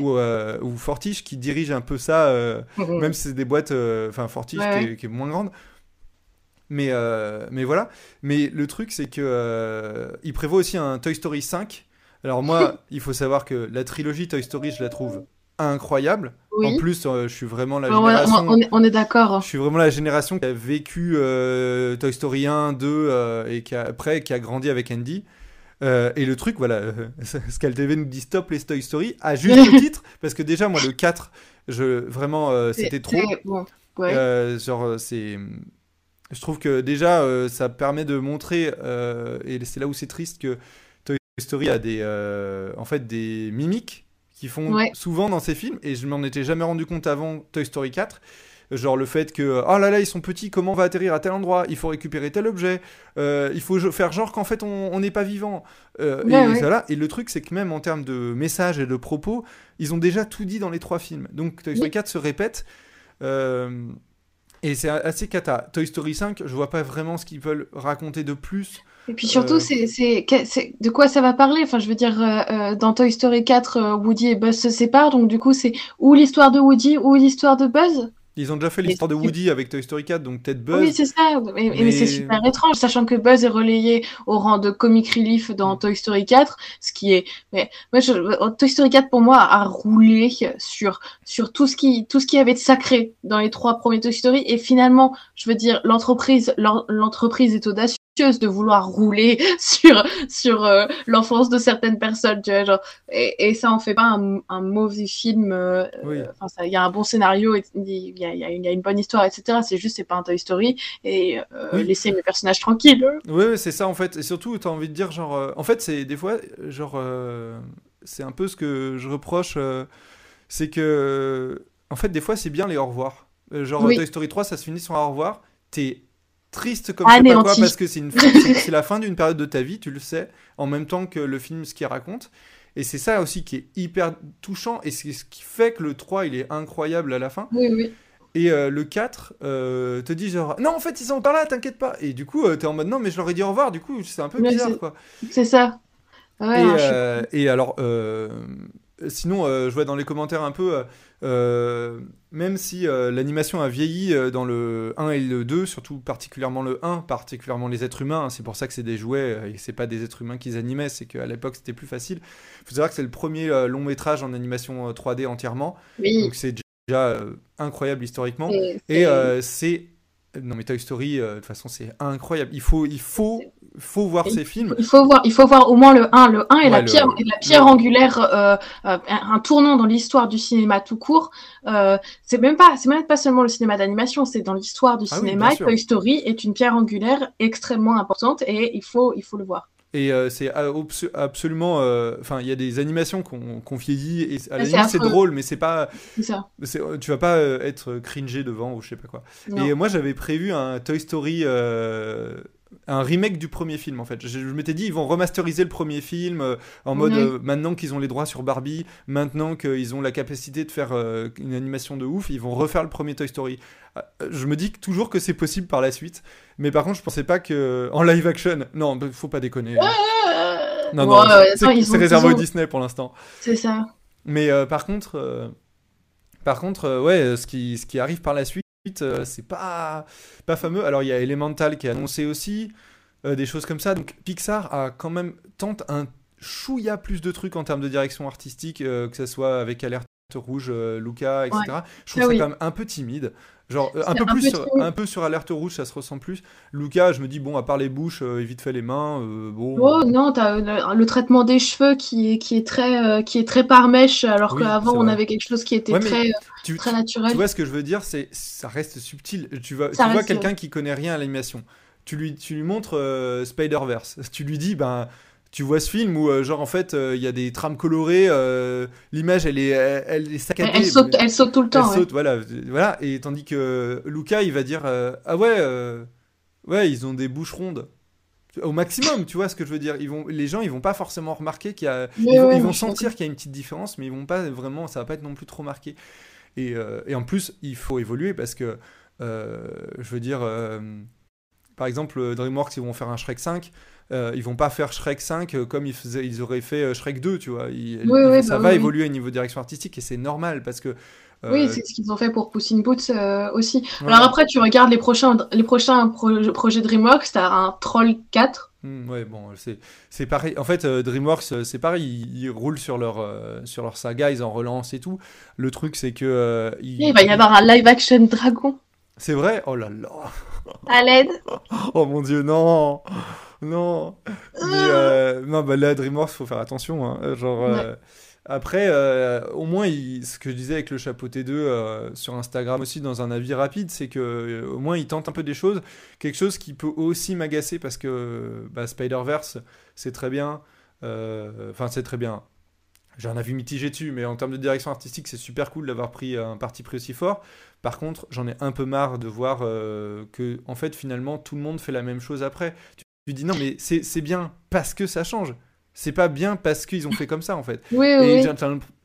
ou, Fortiche qui dirige un peu ça, même si c'est des boîtes, enfin Fortiche qui, qui, est, moins grande. Mais, mais voilà. Mais le truc c'est que il prévoit aussi un Toy Story 5 alors moi, <laughs> il faut savoir que la trilogie Toy Story, je la trouve incroyable. En plus, euh, je suis vraiment la génération. On est, d'accord. Je suis vraiment la génération qui a vécu euh, Toy Story 1, 2 euh, et qui a, après qui a grandi avec Andy. et le truc, voilà, <laughs> Scal TV nous dit stop les Toy Story à juste le <laughs> titre parce que déjà moi le 4, je vraiment c'était trop. genre c'est je trouve que déjà ça permet de montrer et c'est là où c'est triste que Story a des, euh, en fait, des mimiques qui font souvent dans ces films, et je m'en étais jamais rendu compte avant Toy Story 4. Genre le fait que, oh là là, ils sont petits, comment on va atterrir à tel endroit? Il faut récupérer tel objet, euh, il faut faire genre qu'en fait on n'est pas vivant. Euh, et, et le truc, c'est que même en termes de messages et de propos, ils ont déjà tout dit dans les trois films. Donc Toy Story 4 se répète. et c'est assez cata. Toy Story 5, je vois pas vraiment ce qu'ils veulent raconter de plus. Et puis surtout, euh. c'est de quoi ça va parler? Enfin, je veux dire, euh, euh, dans Toy Story 4, Woody et Buzz se séparent, donc du coup, c'est ou l'histoire de Woody ou l'histoire de Buzz ils ont déjà fait l'histoire de Woody avec Toy Story 4, donc peut-être Buzz. Oui, c'est ça. Mais, c'est super étrange, sachant que Buzz est relayé au rang de comic relief dans Toy Story 4, ce qui est. Mais moi, Toy Story 4 pour moi a roulé sur sur tout ce qui tout ce qui avait de sacré dans les trois premiers Toy Story, et finalement, je veux dire, l'entreprise l'entreprise est audacieuse de vouloir rouler <laughs> sur sur euh, l'enfance de certaines personnes tu vois genre et, et ça en fait pas un, un mauvais film euh, il y a un bon scénario il y a, y, y a, une bonne histoire etc c'est juste c'est pas un Toy Story et euh, laisser mes personnages tranquilles. Oui, c'est ça en fait et surtout tu as envie de dire genre en fait c'est des fois genre c'est un peu ce que je reproche c'est que en fait des fois c'est bien les au revoir. Genre Toy Story 3 ça se finit sur un au revoir t'es triste comme je sais pas quoi parce que c'est une <laughs> c'est la fin d'une période de ta vie, tu le sais, en même temps que le film ce qu'il raconte. Et c'est ça aussi qui est hyper touchant et c'est ce qui fait que le 3 il est incroyable à la fin. Oui, oui. Et euh, le 4 euh, te dit genre non en fait ils sont par là, t'inquiète pas. Et du coup euh, t'es en mode non mais je leur ai dit au revoir, du coup c'est un peu bizarre quoi. C'est ça. Ouais, et, et, alors sinon je vois dans les commentaires un peu euh, même si euh, l'animation a vieilli euh, dans le 1 et le 2, surtout particulièrement le 1, particulièrement les êtres humains, hein, c'est pour ça que c'est des jouets et c'est pas des êtres humains qu'ils animaient, c'est qu'à l'époque c'était plus facile. Il faut savoir que c'est le premier long métrage en animation 3D entièrement, donc c'est déjà incroyable historiquement. Et c'est non mais Toy Story, de toute façon c'est incroyable. Il faut, il faut faut voir ces films. Il faut voir, il faut voir au moins le 1. Le 1 est la, pierre, la pierre angulaire, euh, euh, un tournant dans l'histoire du cinéma tout court. Euh, c'est même pas, c'est même pas seulement le cinéma d'animation, c'est dans l'histoire du ah cinéma. Toy Story est une pierre angulaire extrêmement importante et il faut, il faut le voir. Et c'est absolument. Enfin, il y a des animations qu'on vieillit et à la limite c'est drôle, mais c'est pas. Ça. Tu vas pas être cringé devant ou je sais pas quoi. Et moi j'avais prévu un Toy Story un remake du premier film en fait. Je, m'étais dit ils vont remasteriser le premier film euh, en mode euh, maintenant qu'ils ont les droits sur Barbie, maintenant qu'ils ont la capacité de faire euh, une animation de ouf, ils vont refaire le premier Toy Story. je me dis toujours que c'est possible par la suite, mais par contre je pensais pas que en live action, non, bah, faut pas déconner. non non, c'est réservé au Disney pour l'instant. C'est ça. Mais par contre Par contre, ouais, ce qui, ce qui arrive par la suite, c'est pas, fameux. Alors, il y a Elemental qui est annoncé aussi, des choses comme ça. Donc, Pixar a quand même tente un chouïa plus de trucs en termes de direction artistique, que ce soit avec Alerte Rouge, Luca, etc. Je trouve Ah ça oui. quand même un peu timide. Genre, euh, un peu, un plus peu sur, un peu sur Alerte Rouge, ça se ressent plus. Luca, je me dis, bon, à part les bouches euh, vite fait les mains, euh, bon. Oh non, t'as le, le traitement des cheveux qui est, qui est très, euh, qui est très par mèche, alors Oui, qu'avant on avait quelque chose qui était Ouais, très, tu, très tu- naturel. tu vois ce que je veux dire, c'est ça reste subtil. Tu vois, Ça tu vois quelqu'un qui connaît rien à l'animation. Tu lui, tu lui montres euh, Spider-Verse. <laughs> Tu lui dis, ben, tu vois ce film où, euh, genre, en fait, euh, il y a des trames colorées, euh, l'image, elle est, elle, elle est saccadée. elle, elle saute, elle saute tout le Elle temps. ouais. saute, voilà, voilà. Et tandis que Luca, il va dire ah ouais, ouais, ils ont des bouches rondes. Au maximum, tu vois ce que je veux dire. Ils vont, les gens, ils vont pas forcément remarquer qu'il y a, Ouais, ils vont, ils sentir qu'il y a une petite différence, mais ils vont pas vraiment, ça va pas être non plus trop marqué. Et, euh, et en plus, il faut évoluer parce que, euh, je veux dire, euh, par exemple, DreamWorks, ils vont faire un Shrek 5. Euh, ils vont pas faire Shrek 5 euh, comme ils, faisaient, ils auraient fait euh, Shrek 2, tu vois. Ils- Oui, ils- oui, ça bah va oui, évoluer au niveau de direction artistique et c'est normal parce que. euh, Oui, c'est ce qu'ils ont fait pour Puss in Boots euh, aussi. Alors après, tu regardes les prochains, les prochains pro- projets DreamWorks, t'as un Troll 4. Hmm, ouais, bon, c'est pareil. En fait, DreamWorks, c'est pareil. Ils, ils roulent sur leur, sur leur saga, ils en relancent et tout. Le truc, c'est que. il va y avoir un live action dragon C'est vrai? Oh là là à l'aide. <laughs> Oh mon dieu, non Non Mais, euh, non, bah là, DreamWorks, faut faire attention. hein. Genre. euh, Après, euh, au moins, il- ce que je disais avec le chapeau T2 euh, sur Instagram aussi, dans un avis rapide, c'est que au moins, il tente un peu des choses. Quelque chose qui peut aussi m'agacer parce que bah, Spider-Verse, c'est très bien. Enfin, c'est très bien. J'ai un avis mitigé dessus, mais en termes de direction artistique, c'est super cool d'avoir pris un parti pris aussi fort. Par contre, j'en ai un peu marre de voir euh, que, en fait, finalement, tout le monde fait la même chose après. Tu, dis non, mais c'est bien parce que ça change. C'est pas bien parce qu'ils ont fait comme ça, en fait. Oui, Et oui.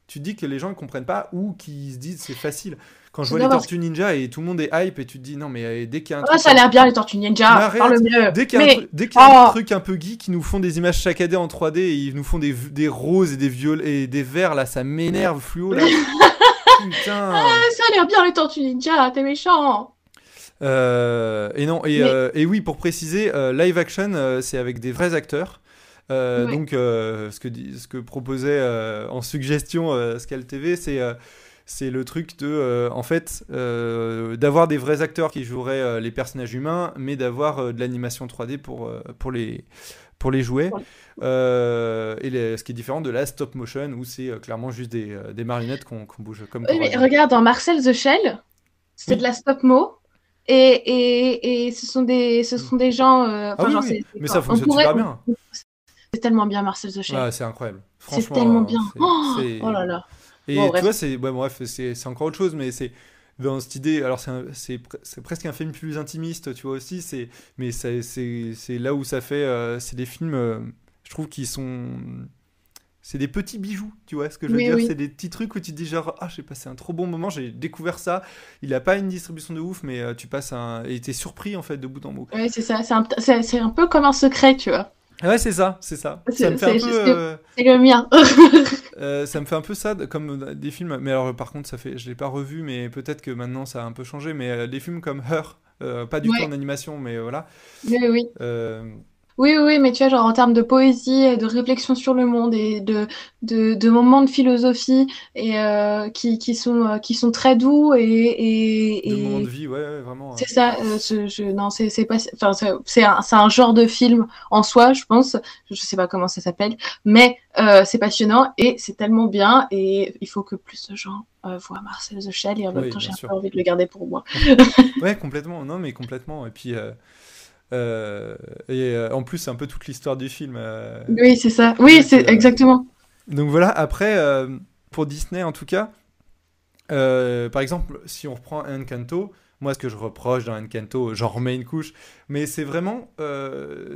tu dis que les gens ne comprennent pas ou qu'ils se disent c'est facile. Quand je vois les. Tortues Ninja et tout le monde est hype et tu te dis non, mais euh, dès qu'il y a un Ah, truc. ça a l'air bien les Tortues Ninja. Parle mieux. Dès qu'il y a, un, Mais truc- dès qu'il y a un Oh. truc un peu geek, ils nous font des images saccadées en 3D et ils nous font des, des roses et des violets et des verts là, ça m'énerve fluo là. <laughs> Putain. Ah, ça a l'air bien les Tortues Ninja. T'es méchant. Euh, et non, et, Mais- euh, et oui, pour préciser, euh, live action, c'est avec des vrais acteurs. Euh, Ouais. Donc, euh, ce, que, ce que proposait euh, en suggestion Scal TV, c'est c'est le truc de, en fait, d'avoir des vrais acteurs qui joueraient les personnages humains, mais d'avoir de l'animation 3D pour, pour, les, pour les. Ouais. Euh, et les- ce qui est différent de la stop motion, où c'est clairement juste des, des marionnettes qu'on qu'on bouge comme Oui, mais regarde, dans Marcel the Shell, c'est Oui. de la stop mo. Et, et, et ce sont des, ce sont des gens. euh, Ah oui, genre, oui, mais ça On fonctionne pourrait- super bien. C'est tellement bien, Marcel. Ouais, c'est incroyable. c'est tellement euh, bien. c'est- Oh, oh là là. Et Bon, tu vois, c'est ouais, bref, c'est encore autre chose, mais c'est dans cette idée. Alors c'est presque un film plus intimiste, tu vois aussi. C'est mais c'est c'est là où ça fait. euh, c'est des films, euh, je trouve, qui sont c'est des petits bijoux, tu vois ce que je veux dire? oui. C'est des petits trucs où tu te dis genre ah j'ai passé un trop bon moment, j'ai découvert ça. Il a pas une distribution de ouf, mais euh, tu passes un et t'es surpris en fait de bout en bout. Ouais, c'est ça. C'est un, c'est- un peu comme un secret, tu vois. Ouais, c'est ça, c'est ça. C'est- Ça me fait un c'est peu. juste que- euh, C'est le mien. <laughs> Euh, ça me fait un peu ça comme des films, mais alors par contre ça fait, je l'ai pas revu, mais peut-être que maintenant ça a un peu changé. Mais euh, des films comme Her, pas du Ouais. tout en animation, mais voilà. oui, oui. Oui, oui, mais tu vois, genre en termes de poésie, et de réflexion sur le monde et de, de, de moments de philosophie et euh, qui, qui sont, euh, qui sont très doux et, et, de et- moments de vie, ouais, ouais, vraiment. C'est ça, euh, ce- je, non, c'est pas, enfin, c'est un, un genre de film en soi, je pense. Je sais pas comment ça s'appelle, mais c'est passionnant et c'est tellement bien et il faut que plus de gens euh, voient Marcel the Shell et en même temps j'ai un peu envie de le garder pour moi. Ouais, complètement. Non, mais complètement. Et puis, euh, euh, et euh, en plus, c'est un peu toute l'histoire du film. euh. Oui, c'est ça. Oui, c'est exactement. Donc voilà. Après, pour Disney, en tout cas, par exemple, si on reprend Encanto. Moi, ce que je reproche dans Encanto, j'en remets une couche, mais c'est vraiment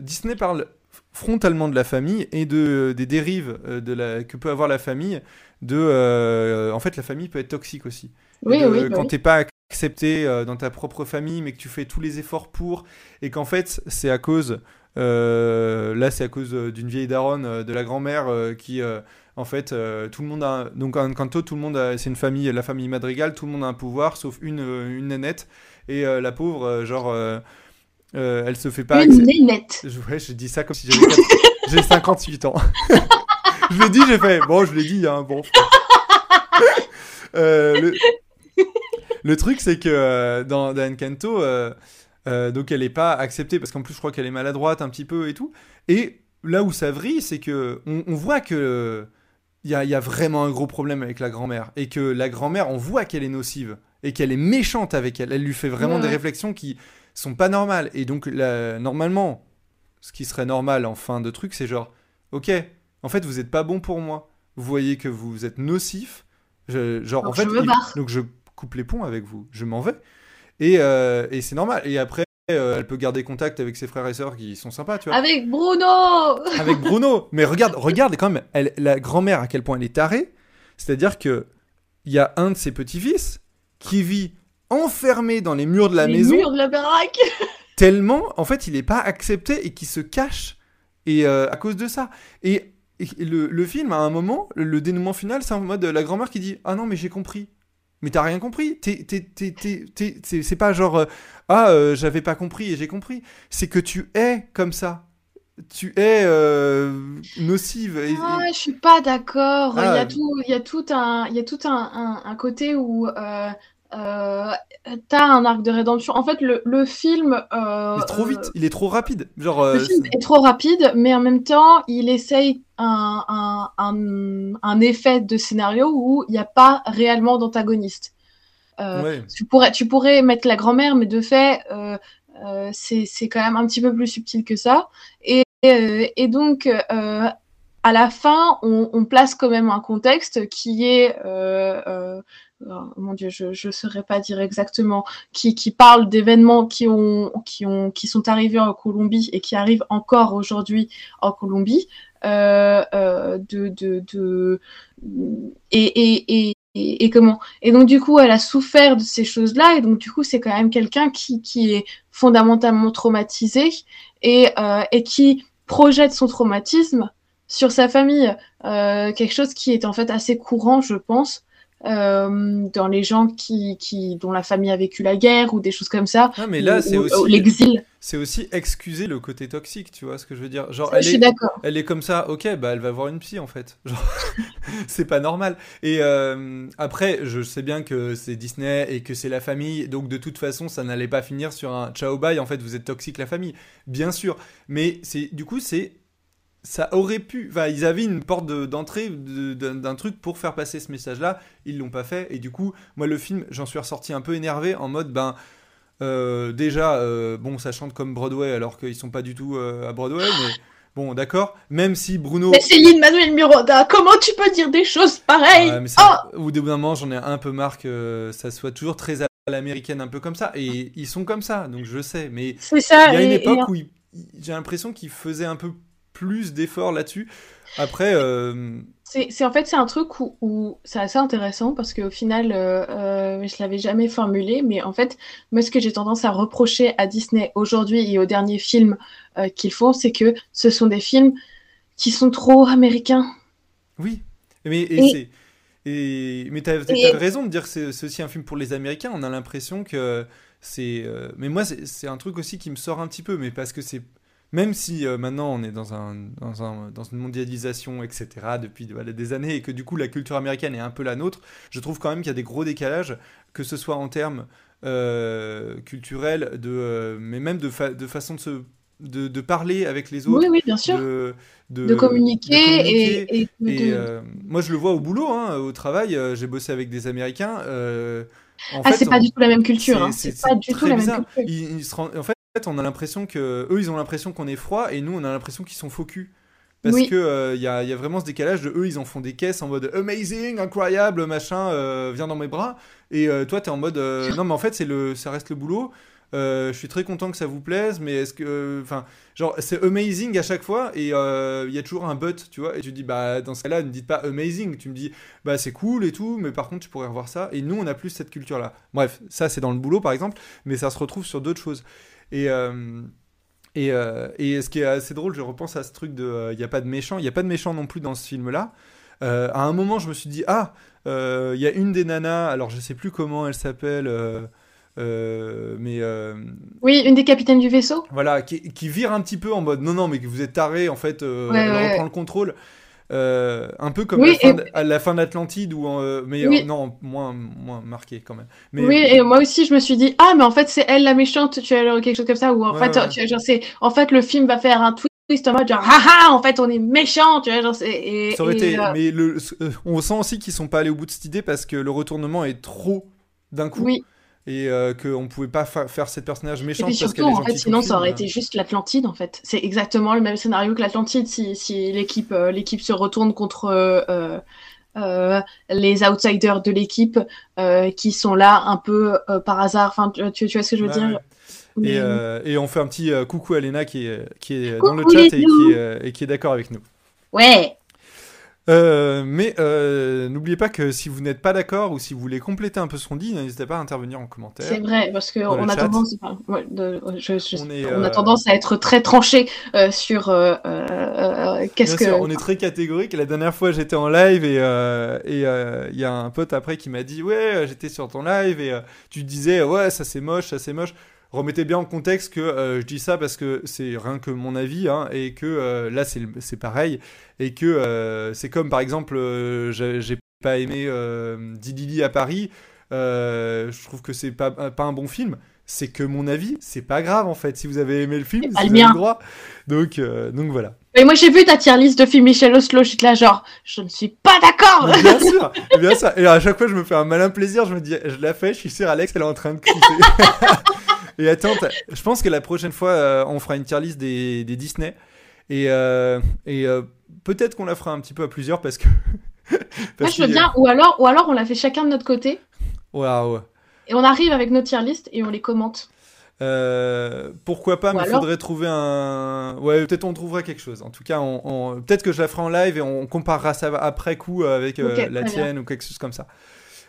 Disney parle frontalement de la famille et de des dérives de la que peut avoir la famille. De, en fait, la famille peut être toxique aussi. Oui, de- oui, quand oui. t'es pas accepté euh, dans ta propre famille, mais que tu fais tous les efforts pour, et qu'en fait, c'est à cause là, c'est à cause d'une vieille daronne de la grand-mère qui, en fait, tout le monde a. Donc, en Encanto, tout le monde C'est une famille, la famille Madrigal, tout le monde a un pouvoir, sauf une, une nénette. Et la pauvre, genre. elle se fait pas. Une nénette. Je, ouais, je dis ça comme si j'avais j'ai 58 ans. <laughs> je l'ai dit, j'ai fait. Bon, je l'ai dit, hein, bon. le... le... truc, c'est que dans, dans Encanto, euh, donc elle n'est pas acceptée parce qu'en plus je crois qu'elle est maladroite un petit peu et tout. Et là où ça vrille, c'est que on, voit que il y a, vraiment un gros problème avec la grand-mère et que la grand-mère, on voit qu'elle est nocive et qu'elle est méchante avec elle. Elle lui fait vraiment des réflexions qui sont pas normales. Et donc normalement, ce qui serait normal en fin de truc, c'est genre, ok, en fait vous êtes pas bon pour moi. Vous voyez que vous êtes nocif. genre en fait, donc je coupe les ponts avec vous. Je m'en vais. Euh, et, c'est normal. Et après, euh, elle peut garder contact avec ses frères et sœurs qui sont sympas, tu vois. Avec Bruno <laughs> Avec Bruno Mais regarde, regarde quand même, elle, la grand-mère à quel point elle est tarée. C'est-à-dire que il y a un de ses petits-fils qui vit enfermé dans les murs de la les maison. murs de la baraque <laughs> Tellement, en fait, il n'est pas accepté et qui se cache. Et euh, à cause de ça. Et, le, le, film, à un moment, le, le dénouement final, c'est en mode la grand-mère qui dit Ah non, mais j'ai compris mais t'as rien compris. C'est pas genre euh, ah euh, j'avais pas compris et j'ai compris. C'est que tu es comme ça. Tu es euh, nocive. Ah, je suis pas d'accord. Il y a tout, il y a tout un, il y a tout un, un, côté où euh, t'as un arc de rédemption. En fait, le, le film. il est trop vite, il est trop rapide. Genre, le film est... trop rapide, mais en même temps, il essaye un, un, un, effet de scénario où il n'y a pas réellement d'antagoniste. Euh, tu, pourrais, tu pourrais mettre la grand-mère, mais de fait, euh, euh, c'est quand même un petit peu plus subtil que ça. Et, et donc, à la fin, on, on, place quand même un contexte qui est oh, mon Dieu, je ne saurais pas dire exactement, qui, qui parle d'événements qui, ont, qui, ont, qui sont arrivés en Colombie et qui arrivent encore aujourd'hui en Colombie. Euh, euh, de, de, de, et, et, et, et, comment Et donc du coup, elle a souffert de ces choses-là, et donc du coup, c'est quand même quelqu'un qui, qui est fondamentalement traumatisé et, euh, et qui projette son traumatisme sur sa famille, euh, quelque chose qui est en fait assez courant, je pense, euh, dans les gens qui, qui, dont la famille a vécu la guerre ou des choses comme ça. Ah, mais là, c'est aussi l'exil. C'est aussi excuser le côté toxique, tu vois ce que je veux dire. Genre, elle, est, elle est comme ça, ok, bah elle va voir une psy en fait. <laughs> C'est pas normal. Et euh, après, je sais bien que c'est Disney et que c'est la famille, donc de toute façon, ça n'allait pas finir sur un ciao bye. En fait, vous êtes toxique la famille, bien sûr. Mais c'est du coup, c'est ça aurait pu. Enfin, ils avaient une porte d'entrée d'un truc pour faire passer ce message-là. Ils l'ont pas fait. Et du coup, moi, le film, j'en suis ressorti un peu énervé en mode, ben. Euh, déjà, euh, bon, ça chante comme Broadway alors qu'ils sont pas du tout euh, à Broadway, mais bon, d'accord. Même si Bruno. Mais Céline Manuel Miranda, comment tu peux dire des choses pareilles? Oh Au bout d'un moment, j'en ai un peu marre que ça soit toujours très à l'américaine, un peu comme ça. Et ils sont comme ça, donc je sais. Mais il y a une époque où j'ai l'impression qu'ils faisaient un peu plus d'efforts là-dessus. Après. Euh... C'est en fait c'est un truc où, où c'est assez intéressant parce qu'au final euh, euh, je l'avais jamais formulé mais en fait moi ce que j'ai tendance à reprocher à Disney aujourd'hui et aux derniers films euh, qu'ils font c'est que ce sont des films qui sont trop américains. Oui mais et, et... mais t'as as raison de dire que c'est aussi un film pour les Américains on a l'impression que c'est euh, mais moi c'est un truc aussi qui me sort un petit peu mais parce que c'est même si euh, maintenant on est dans, un, dans, un, dans, une mondialisation, etc., depuis des années, et que du coup la culture américaine est un peu la nôtre, je trouve quand même qu'il y a des gros décalages, que ce soit en termes euh, culturels, de, euh, mais même de, de façon de se de, de, parler avec les autres. Oui, oui, bien sûr. De, de communiquer. Et, moi, je le vois au boulot, hein, au travail. J'ai bossé avec des Américains. ah, c'est pas du tout la même culture. Hein. C'est pas du tout la même culture. Ils, en fait, fait, on a l'impression que eux, ils ont l'impression qu'on est froid et nous, on a l'impression qu'ils sont faux Parce qu'il que il euh, y, a, vraiment ce décalage de eux, ils en font des caisses en mode amazing, incroyable, machin, euh, viens dans mes bras. Et euh, toi, t'es en mode non, mais en fait, c'est le, ça reste le boulot. je suis très content que ça vous plaise, mais est-ce que, enfin, genre, c'est amazing à chaque fois et il y a toujours un but, tu vois. Et tu dis, bah, dans ce cas-là, ne dites pas amazing. Tu me dis, bah, c'est cool et tout, mais par contre, tu pourrais revoir ça. Et nous, on a plus cette culture-là. Bref, ça, c'est dans le boulot, par exemple, mais ça se retrouve sur d'autres choses. Et, euh, Et, euh, et, ce qui est assez drôle, je repense à ce truc de il n'y a pas de méchant, il n'y a pas de méchant non plus dans ce film-là. à un moment, je me suis dit, ah, il y a une des nanas, alors je sais plus comment elle s'appelle. Euh, mais euh, oui, une des capitaines du vaisseau. Voilà, qui, qui, vire un petit peu en mode non, non, mais vous êtes taré, en fait, euh, elle reprend le contrôle. Un peu comme à la fin d'Atlantide, ou mais non, moins, moins marqué quand même. Mais, oui, et moi aussi, je me suis dit, ah, mais en fait, c'est elle la méchante, tu as quelque chose comme ça, ou en fait, tu, genre, en fait, le film va faire un twist en mode genre, ah ah, en fait, on est méchant, tu vois, genre, et, ça aurait été, mais le, on sent aussi qu'ils sont pas allés au bout de cette idée parce que le retournement est trop d'un coup. Oui et euh, qu'on pouvait pas faire cette personnage méchant parce surtout, en fait, sinon ça aurait été juste l'Atlantide en fait. C'est exactement le même scénario que l'Atlantide si, si l'équipe euh, l'équipe se retourne contre euh, euh les outsiders de l'équipe qui sont là un peu par hasard. Enfin, tu, tu, vois ce que je veux dire et, et, on fait un petit coucou à Lena qui est, qui est dans le chat et qui, et qui est d'accord avec nous. Ouais. Euh, mais euh, n'oubliez pas que si vous n'êtes pas d'accord ou si vous voulez compléter un peu ce qu'on dit, n'hésitez pas à intervenir en commentaire. C'est vrai, parce qu'on a tendance, on, a tendance à être très tranché euh, sur qu'est-ce que. on est très catégorique. La dernière fois, j'étais en live et il y a un pote après qui m'a dit ouais, j'étais sur ton live et tu disais ouais, ça c'est moche, ça c'est moche remettez bien en contexte que euh, je dis ça parce que c'est rien que mon avis hein, et que euh, là c'est pareil et que euh, c'est comme par exemple j'ai pas aimé Didili à Paris je trouve que c'est pas, pas un bon film c'est que mon avis c'est pas grave en fait si vous avez aimé le film c'est le droit donc donc voilà mais moi j'ai vu ta tier list de films Michel Oslo, je là genre, je ne suis pas d'accord. Bien <laughs> sûr, bien sûr. Et à chaque fois je me fais un malin plaisir, je me dis, je la fais, je suis sûr Alex elle est en train de crisser. <laughs> Et attends, je pense que la prochaine fois, euh, on fera une tier list des, des Disney. Et, euh, et euh, peut-être qu'on la fera un petit peu à plusieurs parce que. <laughs> Moi, je veux bien. Ou alors, ou alors, on la fait chacun de notre côté. Waouh. Et on arrive avec nos tier list et on les commente. pourquoi pas, mais il faudrait trouver un. Ouais, peut-être on trouvera quelque chose. En tout cas, on, peut-être que je la ferai en live et on comparera ça après coup avec la tienne ou quelque chose comme ça.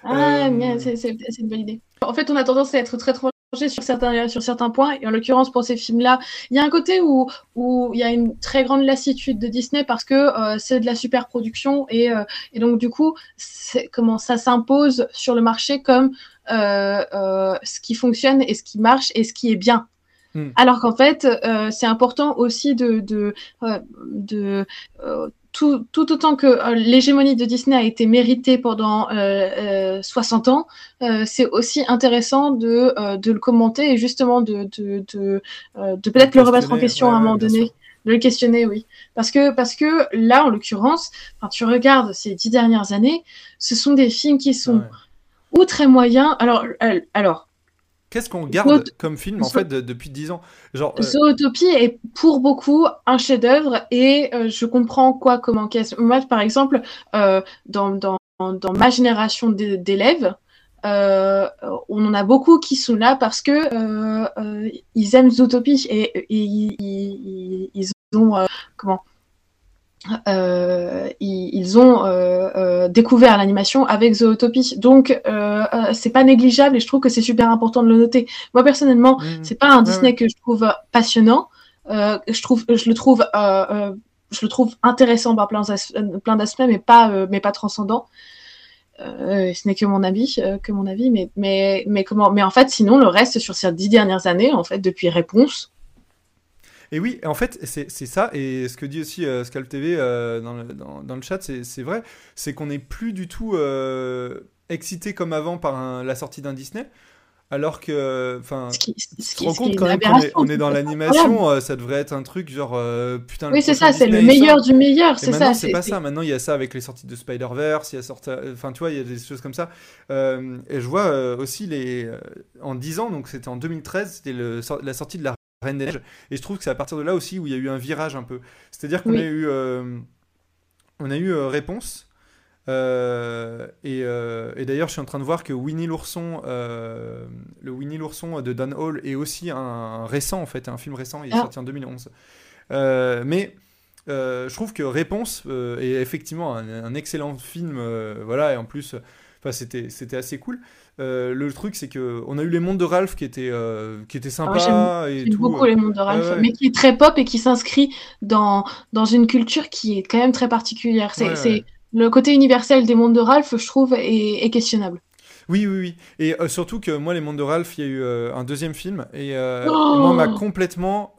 Ah, c'est une bonne idée. En fait, on a tendance à être très trop sur certains, sur certains points. Et en l'occurrence, pour ces films-là, il y a un côté où, où il y a une très grande lassitude de Disney parce que euh, c'est de la super production. Et, euh, et donc, du coup, comment ça s'impose sur le marché comme euh, ce qui fonctionne et ce qui marche et ce qui est bien. Hmm. Alors qu'en fait, c'est important aussi de, de, de tout, tout, autant que euh, l'hégémonie de Disney a été méritée pendant euh, 60 euh, ans, euh, c'est aussi intéressant de, de, le commenter et justement de, de, de, de peut-être le remettre en question à un moment donné. De le questionner, oui. Parce que, parce que là, en l'occurrence, quand tu regardes ces dix dernières années, ce sont des films qui sont ou très moyens. Alors, alors Qu'est-ce qu'on garde comme film en fait depuis 10 ans? Genre, euh... Zootopie est pour beaucoup un chef-d'œuvre et euh, je comprends quoi comment qu'est-ce. Moi, par exemple, euh, dans, dans, dans, ma génération d'élèves, on en a beaucoup qui sont là parce que ils aiment Zootopie et, et, ils, ils, ont comment? Euh, ils, ont euh, euh, découvert l'animation avec Zootopie. Donc c'est pas négligeable et je trouve que c'est super important de le noter. Moi personnellement, mmh. c'est pas un Disney que je trouve passionnant. je trouve, je le trouve, je le trouve intéressant par plein d'aspects, mais pas, mais pas transcendant. ce n'est que mon avis, que mon avis, mais, mais, mais comment, mais en fait, sinon le reste sur ces dix dernières années, en fait, depuis Réponse, et oui, en fait, c'est ça. Et ce que dit aussi euh, Scalp TV euh, dans, le, dans, le, chat, c'est vrai. C'est qu'on n'est plus du tout euh, excité comme avant par la sortie d'un Disney. Alors que, enfin, compte quand même qu'on est, on est, dans l'animation, euh, ça devrait être un truc genre, putain. Oui, c'est ça, c'est le meilleur du meilleur, c'est ça. c'est pas ça. Maintenant, il y a ça avec les sorties de Spider-Verse, il y a sorti, enfin, tu vois, il y a des choses comme ça. et je vois aussi les, en 10 ans, donc c'était en 2013, c'était la sortie de la Reine des Neiges. Et je trouve que c'est à partir de là aussi où il y a eu un virage un peu. C'est-à-dire qu'on a eu, euh, on a eu euh, réponse. Euh, et, et d'ailleurs, je suis en train de voir que Winnie l'ourson, le Winnie l'ourson de Dan Hall est aussi un, récent en fait, un film récent. Il est ah. sorti en 2011. mais je trouve que Réponse est effectivement un, excellent film. voilà, et en plus, Enfin, c'était, c'était assez cool. Euh, le truc, c'est que on a eu les mondes de Ralph qui étaient, euh, qui étaient sympas et J'aime tout. beaucoup les mondes de Ralph, Ouais, ouais. mais qui est très pop et qui s'inscrit dans, dans une culture qui est quand même très particulière. C'est, Ouais, c'est ouais. le côté universel des mondes de Ralph, je trouve, est, est questionnable. Oui, oui, oui. Et euh, surtout que moi, les mondes de Ralph, il y a eu euh, un deuxième film et, euh, Oh et moi, m'a complètement,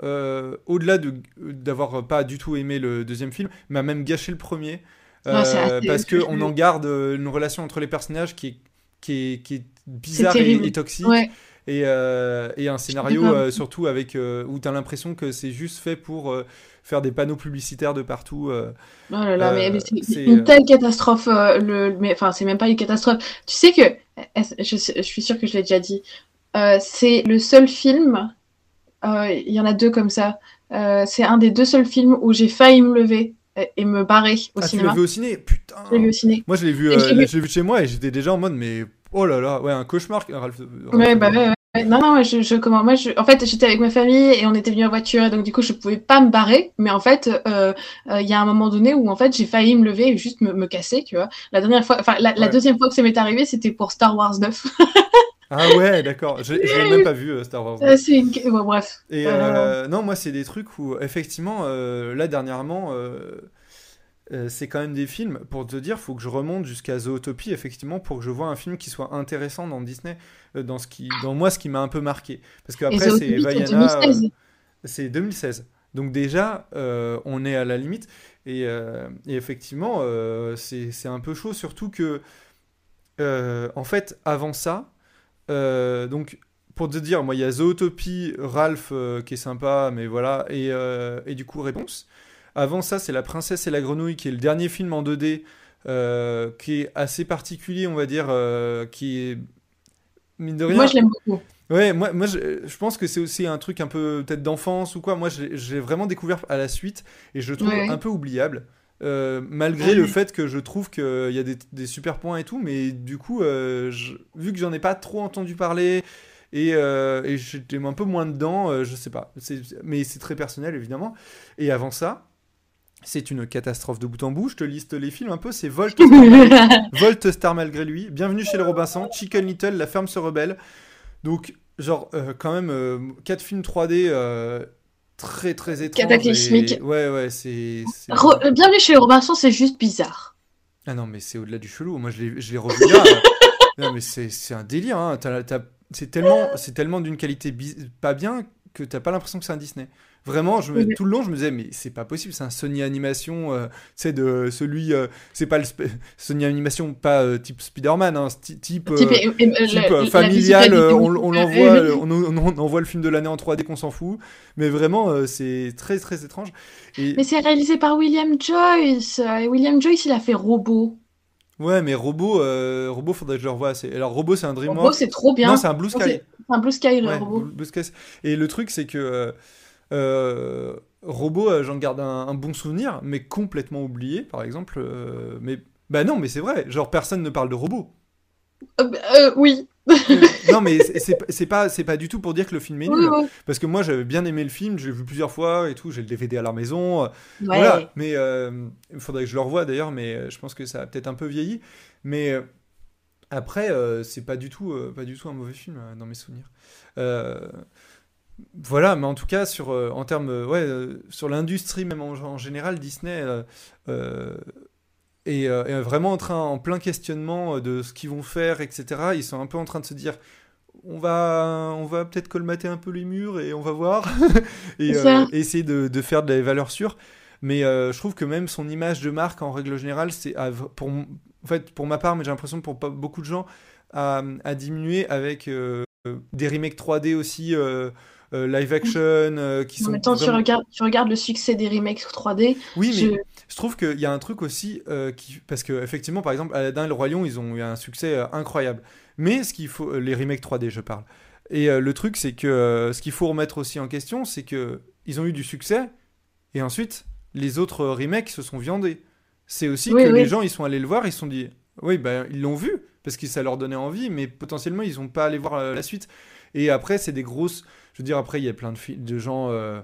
au-delà de d'avoir pas du tout aimé le deuxième film, m'a même gâché le premier. Euh, assez- parce qu'on en garde euh, une relation entre les personnages qui est, qui est, qui est bizarre et, toxique. Ouais. Et, euh, et un scénario euh, surtout avec euh, où tu as l'impression que c'est juste fait pour faire des panneaux publicitaires de partout. Oh là là, mais, mais c'est une telle catastrophe. le, mais enfin, c'est même pas une catastrophe. Tu sais que, je, je suis sûre que je l'ai déjà dit. c'est le seul film. Il y en a deux comme ça. c'est un des deux seuls films où j'ai failli me lever et, me barrer au Ah, tu l'as cinéma. vu au ciné? Putain Je l'ai vu au ciné. Moi, je l'ai vu, euh, vu- chez moi et j'étais déjà en mode, mais oh là là, ouais, un cauchemar. Ralph, Ralph- Ouais, bah ouais, ouais. Non, non, je, je comment, moi, je, en fait, j'étais avec ma famille et on était venus en voiture et donc du coup, je pouvais pas me barrer. Mais en fait, euh, euh, il y a un moment donné où en fait, j'ai failli me lever et juste me, me casser, tu vois. La dernière fois, enfin, la, la deuxième fois que ça m'est arrivé, c'était pour Star Wars 9. <laughs> Ah ouais, d'accord. Je, je l'ai même pas vu, euh, Star Wars. Euh, c'est une... bon, bref. Et Euh, non, moi, c'est des trucs où, effectivement, là, dernièrement, c'est quand même des films, pour te dire, faut que je remonte jusqu'à Zootopie, effectivement, pour que je vois un film qui soit intéressant dans Disney, dans, ce qui, dans moi, ce qui m'a un peu marqué. Parce qu'après, c'est Vaiana, 2016. c'est 2016. Donc déjà, on est à la limite. Et, et effectivement, c'est c'est un peu chaud, surtout que, en fait, avant ça, euh, donc pour te dire, moi, il y a Zootopie, Ralph euh, qui est sympa, mais voilà, et, euh, et du coup, réponse. Avant ça, c'est La Princesse et la Grenouille, qui est le dernier film en 2D, euh, qui est assez particulier, on va dire, qui est. Mine de rien. Moi, je l'aime beaucoup. Ouais, moi, moi je, je pense que c'est aussi un truc un peu peut-être d'enfance ou quoi. Moi, j'ai j'ai vraiment découvert à la suite et je le trouve Ouais. un peu oubliable. Euh, malgré le fait que je trouve qu'il y a des, des super points et tout, mais du coup, euh, je- vu que j'en ai pas trop entendu parler et, euh, et j'étais un peu moins dedans, euh, je sais pas. Mais c'est très personnel évidemment. Et avant ça, c'est une catastrophe de bout en bout. Je te liste les films un peu. C'est Volt, Star Malgré- <laughs> Volt Star malgré lui. Bienvenue chez les Robinson. Chicken Little, La ferme se rebelle. Donc, genre, euh, quand même, 4 films 3D euh, très très étranges. Cataclysmiques. et- Ouais, ouais, c'est. Re- euh, Bienvenue chez Robinson, c'est juste bizarre. Ah non, mais c'est au-delà du chelou. Moi, je l'ai revu là. <laughs> non, mais c'est un délire. Hein. C'est tellement, tellement d'une qualité pas bien que t'as pas l'impression que c'est un Disney. Vraiment, je me- Oui. tout le long, je me disais, mais c'est pas possible, c'est un Sony Animation, euh, c'est de celui, euh, c'est pas le Sony Animation, pas euh, type Spider-Man, hein, type, euh, Type, euh, la- euh, la familial, euh, on, on l'envoie, euh, on, envoie le film de l'année en 3D qu'on s'en fout, mais vraiment, euh, c'est très très étrange. Et Mais c'est réalisé par William Joyce. euh, Et William Joyce, il a fait Robot. ouais, mais Robot, euh, Robot, faudrait que je le revoie. Alors Robot, c'est un Robot, DreamWorks. c'est trop bien. Non, c'est un Blue Sky. c'est un Blue Sky, le Ouais, robot. Blue- Sky. Et le truc, c'est que euh, euh, Robot, euh, j'en garde un, un bon souvenir, mais complètement oublié, par exemple. euh, mais bah non, mais c'est vrai. Genre personne ne parle de Robot. Euh, euh, oui. non, mais c'est- pas c'est pas du tout pour dire que le film est <laughs> nul. oui. Parce que moi, j'avais bien aimé le film, je l'ai vu plusieurs fois et tout. J'ai le DVD à la maison. euh, Ouais. Voilà. Mais euh, il faudrait que je le revoie d'ailleurs, mais euh, je pense que ça a peut-être un peu vieilli. Mais euh, après, euh, c'est pas du tout euh, pas du tout un mauvais film euh, dans mes souvenirs. Voilà, mais en tout cas, sur, euh, en termes, euh, ouais, euh, sur l'industrie, même en, en général, Disney euh, est, est vraiment en, train, en plein questionnement de ce qu'ils vont faire, etc. Ils sont un peu en train de se dire on va, on va peut-être colmater un peu les murs et on va voir. <laughs> et essayer de, de faire de la valeur sûre. Mais je trouve que même son image de marque, en règle générale, c'est pour, en fait, pour ma part, mais j'ai l'impression pour pas beaucoup de gens, a, diminué avec des remakes 3D aussi, euh, live action, euh, qui En sont même temps, tu regardes, tu regardes le succès des remakes 3D. Oui, mais Je- je trouve qu'il y a un truc aussi euh, qui parce que effectivement par exemple Aladdin et le Roi Lion ils ont eu un succès incroyable. Mais ce qu'il faut les remakes 3D je parle. Et le truc c'est que ce qu'il faut remettre aussi en question c'est que ils ont eu du succès et ensuite les autres remakes se sont viandés. C'est aussi Oui, que oui. les gens ils sont allés le voir ils se sont dit oui ben ils l'ont vu parce que ça leur donnait envie mais potentiellement ils n'ont pas allé voir la suite. Et après c'est des grosses je veux dire après il y a plein de, gens euh,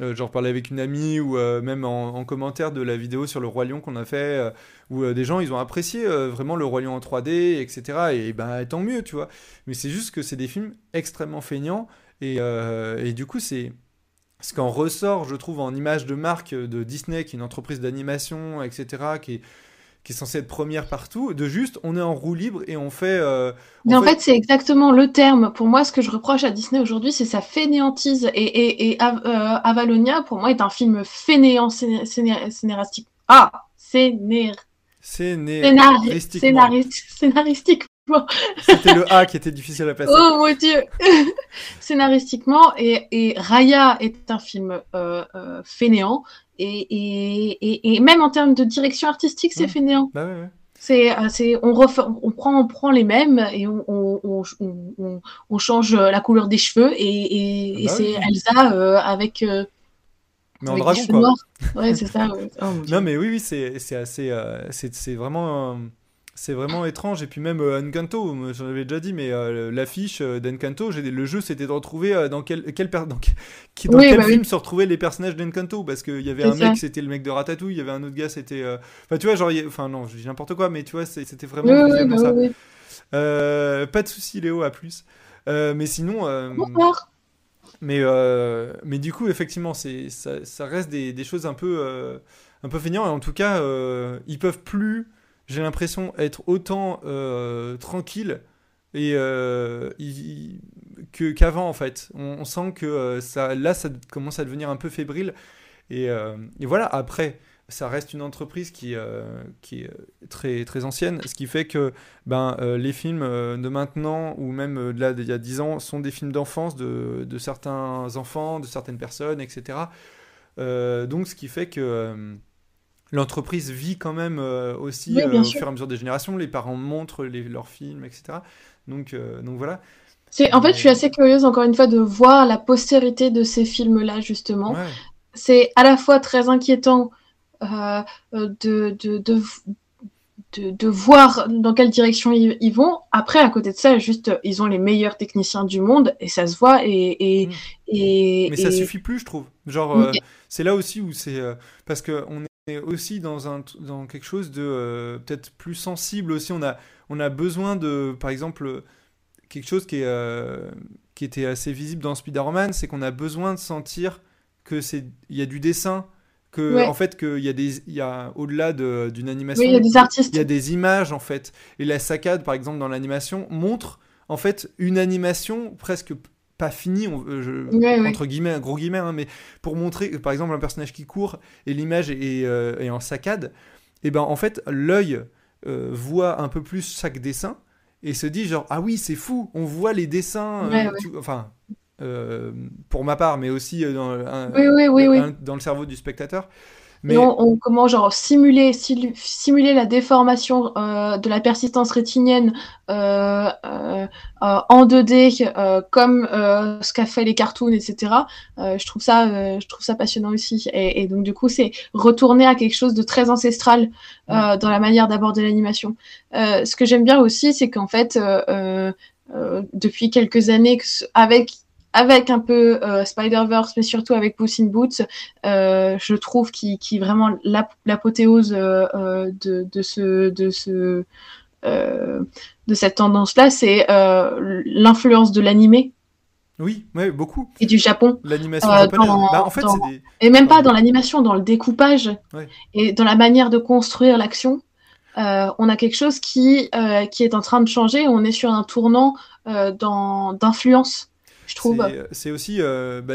Euh, J'en parlais avec une amie ou euh, même en, en, commentaire de la vidéo sur le Roi Lion qu'on a fait, où des gens ils ont apprécié vraiment le Roi Lion en 3D, etc. Et ben tant mieux, tu vois. Mais c'est juste que c'est des films extrêmement feignants et, du coup c'est ce qu'en ressort, je trouve, en image de marque de Disney, qui est une entreprise d'animation, etc., qui qui est censée être première partout, de juste, on est en roue libre et on fait... Euh, on Mais en fait, c'est exactement le terme. Pour moi, ce que je reproche à Disney aujourd'hui, c'est sa fainéantise. Et, et, et euh, Avalonia, pour moi, est un film fainéant scénaristique. Ah Scénar... Scénaristique. Scénaristique. C'était le A qui était difficile à passer. <laughs> Oh mon dieu <laughs> Scénaristiquement, et, et, Raya est un film euh, euh, fainéant, et, et, et, même en termes de direction artistique, c'est fainéant. Bah ouais, ouais. C'est, euh, c'est, on, refait, on, prend, on prend les mêmes et on, on, on, on change la couleur des cheveux, et, et, bah c'est Elsa euh, avec. Euh, mais en dragon, quoi. Ouais, c'est ça. Oh, non, mais oui, oui, c'est, c'est assez. c'est, c'est vraiment c'est vraiment étrange. Et puis même euh, Encanto, j'en avais déjà dit, mais euh, l'affiche euh, d'Encanto, le jeu c'était de retrouver dans quel, quel, <laughs> dans, qui, dans quel bah film se retrouvaient les personnages d'Encanto? Parce qu'il y avait un mec, c'était le mec de Ratatouille, il y avait un autre gars, c'était. Enfin, tu vois, genre. Enfin, non, je dis n'importe quoi, mais tu vois, c'était vraiment bah ça. pas de souci, Léo, à plus. mais sinon. Bonsoir. Mais, mais du coup, effectivement, ça, ça reste des, des, choses un peu, un peu feignants. Et en tout cas, ils peuvent plus j'ai l'impression être autant euh, tranquille et euh, que qu'avant en fait. On, sent que euh, ça, là, ça commence à devenir un peu fébrile. Et, et voilà. Après, ça reste une entreprise qui, qui est très très ancienne, ce qui fait que ben les films de maintenant ou même de là d'il y a 10 ans sont des films d'enfance de, de, certains enfants, de certaines personnes, etc. donc, ce qui fait que l'entreprise vit quand même euh, aussi euh, au fur et à mesure des générations. Les parents montrent leurs films, etc. Donc, euh, donc voilà. C'est, en fait, je suis assez curieuse, encore une fois, de voir la postérité de ces films-là, justement. C'est à la fois très inquiétant de, de, de, de, voir dans quelle direction ils, vont. Après, à côté de ça, juste, ils ont les meilleurs techniciens du monde et ça se voit. Et, et, mm. et Mais ça suffit plus, je trouve. Genre, c'est là aussi où c'est. parce qu'on est aussi dans, un, dans quelque chose de euh, peut-être plus sensible aussi. On a, on a besoin de, par exemple, quelque chose qui, est, euh, qui était assez visible dans Spider-Man, c'est qu'on a besoin de sentir que c'est il y a du dessin, que en fait qu'il y a des il y a au-delà d'une animation, il y a des artistes, il y a des images en fait. Et la saccade par exemple dans l'animation montre en fait une animation presque pas fini, euh, entre guillemets, gros guillemets, hein, mais pour montrer, par exemple, un personnage qui court et l'image est, euh, en saccade, et ben en fait, l'œil euh, voit un peu plus chaque dessin et se dit genre, ah oui, c'est fou, on voit les dessins, enfin, pour ma part, mais aussi dans, dans le cerveau du spectateur. Mais... on, comment genre simuler, simuler la déformation euh, de la persistance rétinienne euh, euh, en 2D comme ce qu'a fait les cartoons, etc. je trouve ça, je trouve ça passionnant aussi. Et, donc du coup, c'est retourner à quelque chose de très ancestral mm. dans la manière d'aborder l'animation. ce que j'aime bien aussi, c'est qu'en fait, depuis quelques années, avec avec un peu euh, Spider-Verse, mais surtout avec Puss in Boots, euh, je trouve qui qui vraiment l'apothéose euh, de, de ce de ce de cette tendance-là, c'est l'influence de l'animé. Oui, ouais, beaucoup. Et du Japon. L'animation japonaise. Bah, en fait, des... Et même pas dans l'animation, dans le découpage et dans la manière de construire l'action. On a quelque chose qui, qui est en train de changer. On est sur un tournant d'influence je trouve. C'est aussi, euh, bah,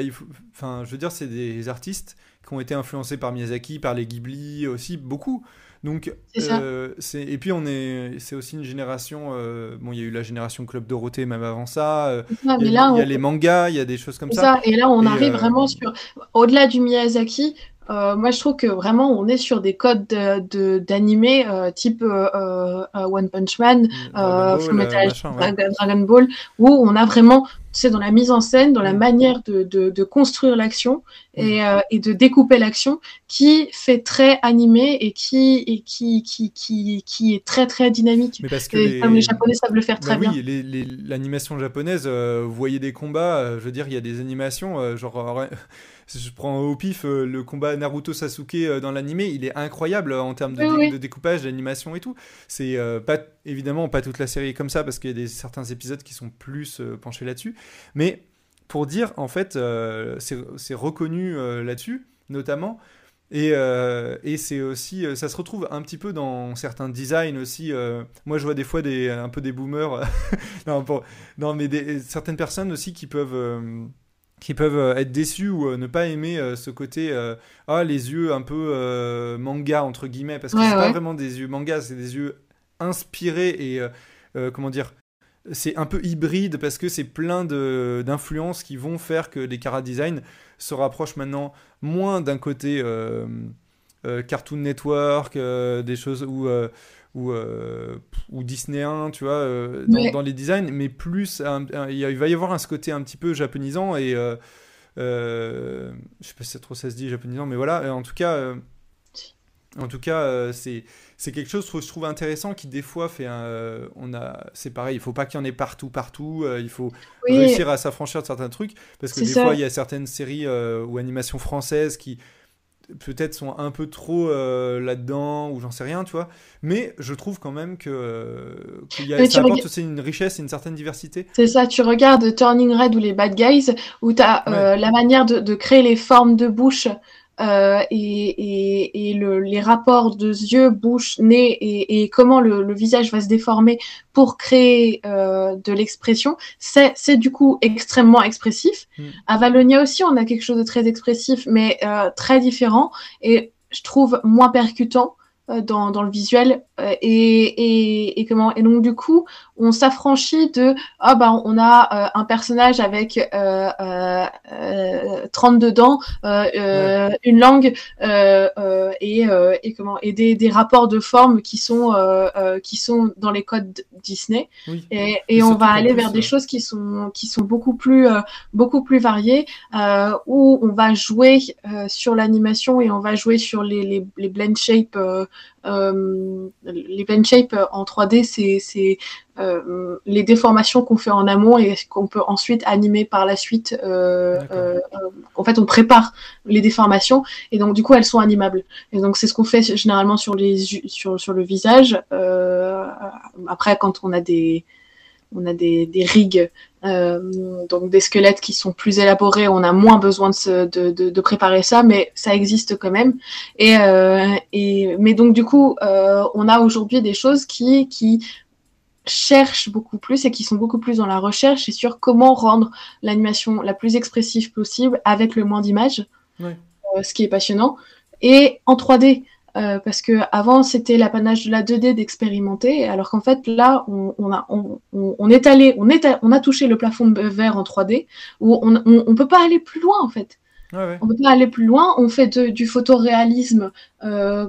enfin, je veux dire, c'est des artistes qui ont été influencés par Miyazaki, par les Ghibli aussi, beaucoup. Donc, euh, et puis on est, c'est aussi une génération. Euh, bon, il y a eu la génération Club Dorothée même avant ça. il y a, les mangas, il y a des choses comme ça. Et là, on arrive vraiment sur, au-delà du Miyazaki, euh, moi, je trouve que vraiment, on est sur des codes d'animé de, euh, type euh, One Punch Man, Dragon, Metal, Dragon Ball, où on a vraiment, c'est dans la mise en scène, dans la mm. manière de, construire l'action et, mm. et, de découper l'action, qui fait très animé et qui, et qui, qui, qui, qui est très très dynamique. Mais parce que Et les... comme les Japonais savent le faire très Bah bien. oui, l'animation japonaise, vous voyez des combats, je veux dire, il y a des animations, genre, je prends au pif euh, le combat Naruto Sasuke euh, dans l'animé, il est incroyable euh, en termes de, Oui, découpage, d'animation et tout. C'est euh, pas, évidemment pas toute la série est comme ça, parce qu'il y a des, certains épisodes qui sont plus euh, penchés là-dessus. Mais pour dire, en fait, euh, c'est reconnu là-dessus, notamment. Et, euh, et c'est aussi, ça se retrouve un petit peu dans certains designs aussi. euh, moi, je vois des fois des, un peu des boomers, <laughs> non, pour- non, mais des- certaines personnes aussi qui peuvent, qui peuvent euh, être déçues ou euh, ne pas aimer euh, ce côté, euh, ah, les yeux un peu euh, manga entre guillemets, parce que Ouais, c'est pas vraiment des yeux manga, c'est des yeux inspirés et euh, comment dire. C'est un peu hybride parce que c'est plein d'influences qui vont faire que les Cara Design se rapprochent maintenant moins d'un côté Cartoon Network, des choses où, ou, euh, ou tu vois, euh, dans, les designs, mais plus, un- un- il va y avoir un, ce côté un petit peu japonisant et euh, euh, je sais pas si c'est trop ça se dit japonisant, mais voilà, en tout cas, en tout cas, c'est c'est quelque chose que je trouve intéressant qui des fois fait un, on a, c'est pareil, il faut pas qu'il y en ait partout, partout, il faut Oui, réussir à s'affranchir de certains trucs parce que des ça. fois il y a certaines séries ou animations françaises qui peut-être sont un peu trop euh, là-dedans ou j'en sais rien tu vois. Mais je trouve quand même que euh, y a, ça apporte aussi une richesse et une certaine diversité. C'est ça, tu regardes Turning Red ou les Bad Guys, où tu as la manière de, de créer les formes de bouche euh, et, et, et le, les rapports de yeux, bouche, nez et, et comment le, le visage va se déformer pour créer euh, de l'expression. C'est du coup extrêmement expressif. Mm. À Valonia aussi, on a quelque chose de très expressif, mais euh, très différent et je trouve moins percutant euh, dans, dans le visuel euh, et, et, et comment et donc du coup on s'affranchit de ah bah on a euh, un personnage avec euh, euh, euh, 32 dents, euh, euh, une langue euh, euh, et, euh, et comment et des, des rapports de forme qui sont euh, euh, qui sont dans les codes Disney. Oui. Et, on va aller vers des choses qui sont qui sont beaucoup plus euh, beaucoup plus variées euh, où on va jouer euh, sur l'animation et on va jouer sur les les, les blend shape euh, euh, les blend shape en 3D c'est euh, les déformations qu'on fait en amont et qu'on peut ensuite animer par la suite. Euh, euh, euh, en fait, on prépare les déformations et donc du coup elles sont animables. Et donc c'est ce qu'on fait généralement sur les sur sur le visage. Euh, après, quand on a des on a des, des rigs, euh, donc des squelettes qui sont plus élaborés, on a moins besoin de, se, de, de, de préparer ça, mais ça existe quand même. Et, euh, et mais donc du coup, euh, on a aujourd'hui des choses qui qui cherchent beaucoup plus et qui sont beaucoup plus dans la recherche et sur comment rendre l'animation la plus expressive possible avec le moins d'images, ce qui est passionnant, et en 3D. Euh, parce que avant c'était l'apanage de la 2D d'expérimenter, alors qu'en fait là on, on a on, on, est allé on est on a touché le plafond de verre en 3D où on, on, on peut pas aller plus loin en fait. ouais, ouais. On peut pas aller plus loin. On fait de- du photoréalisme euh,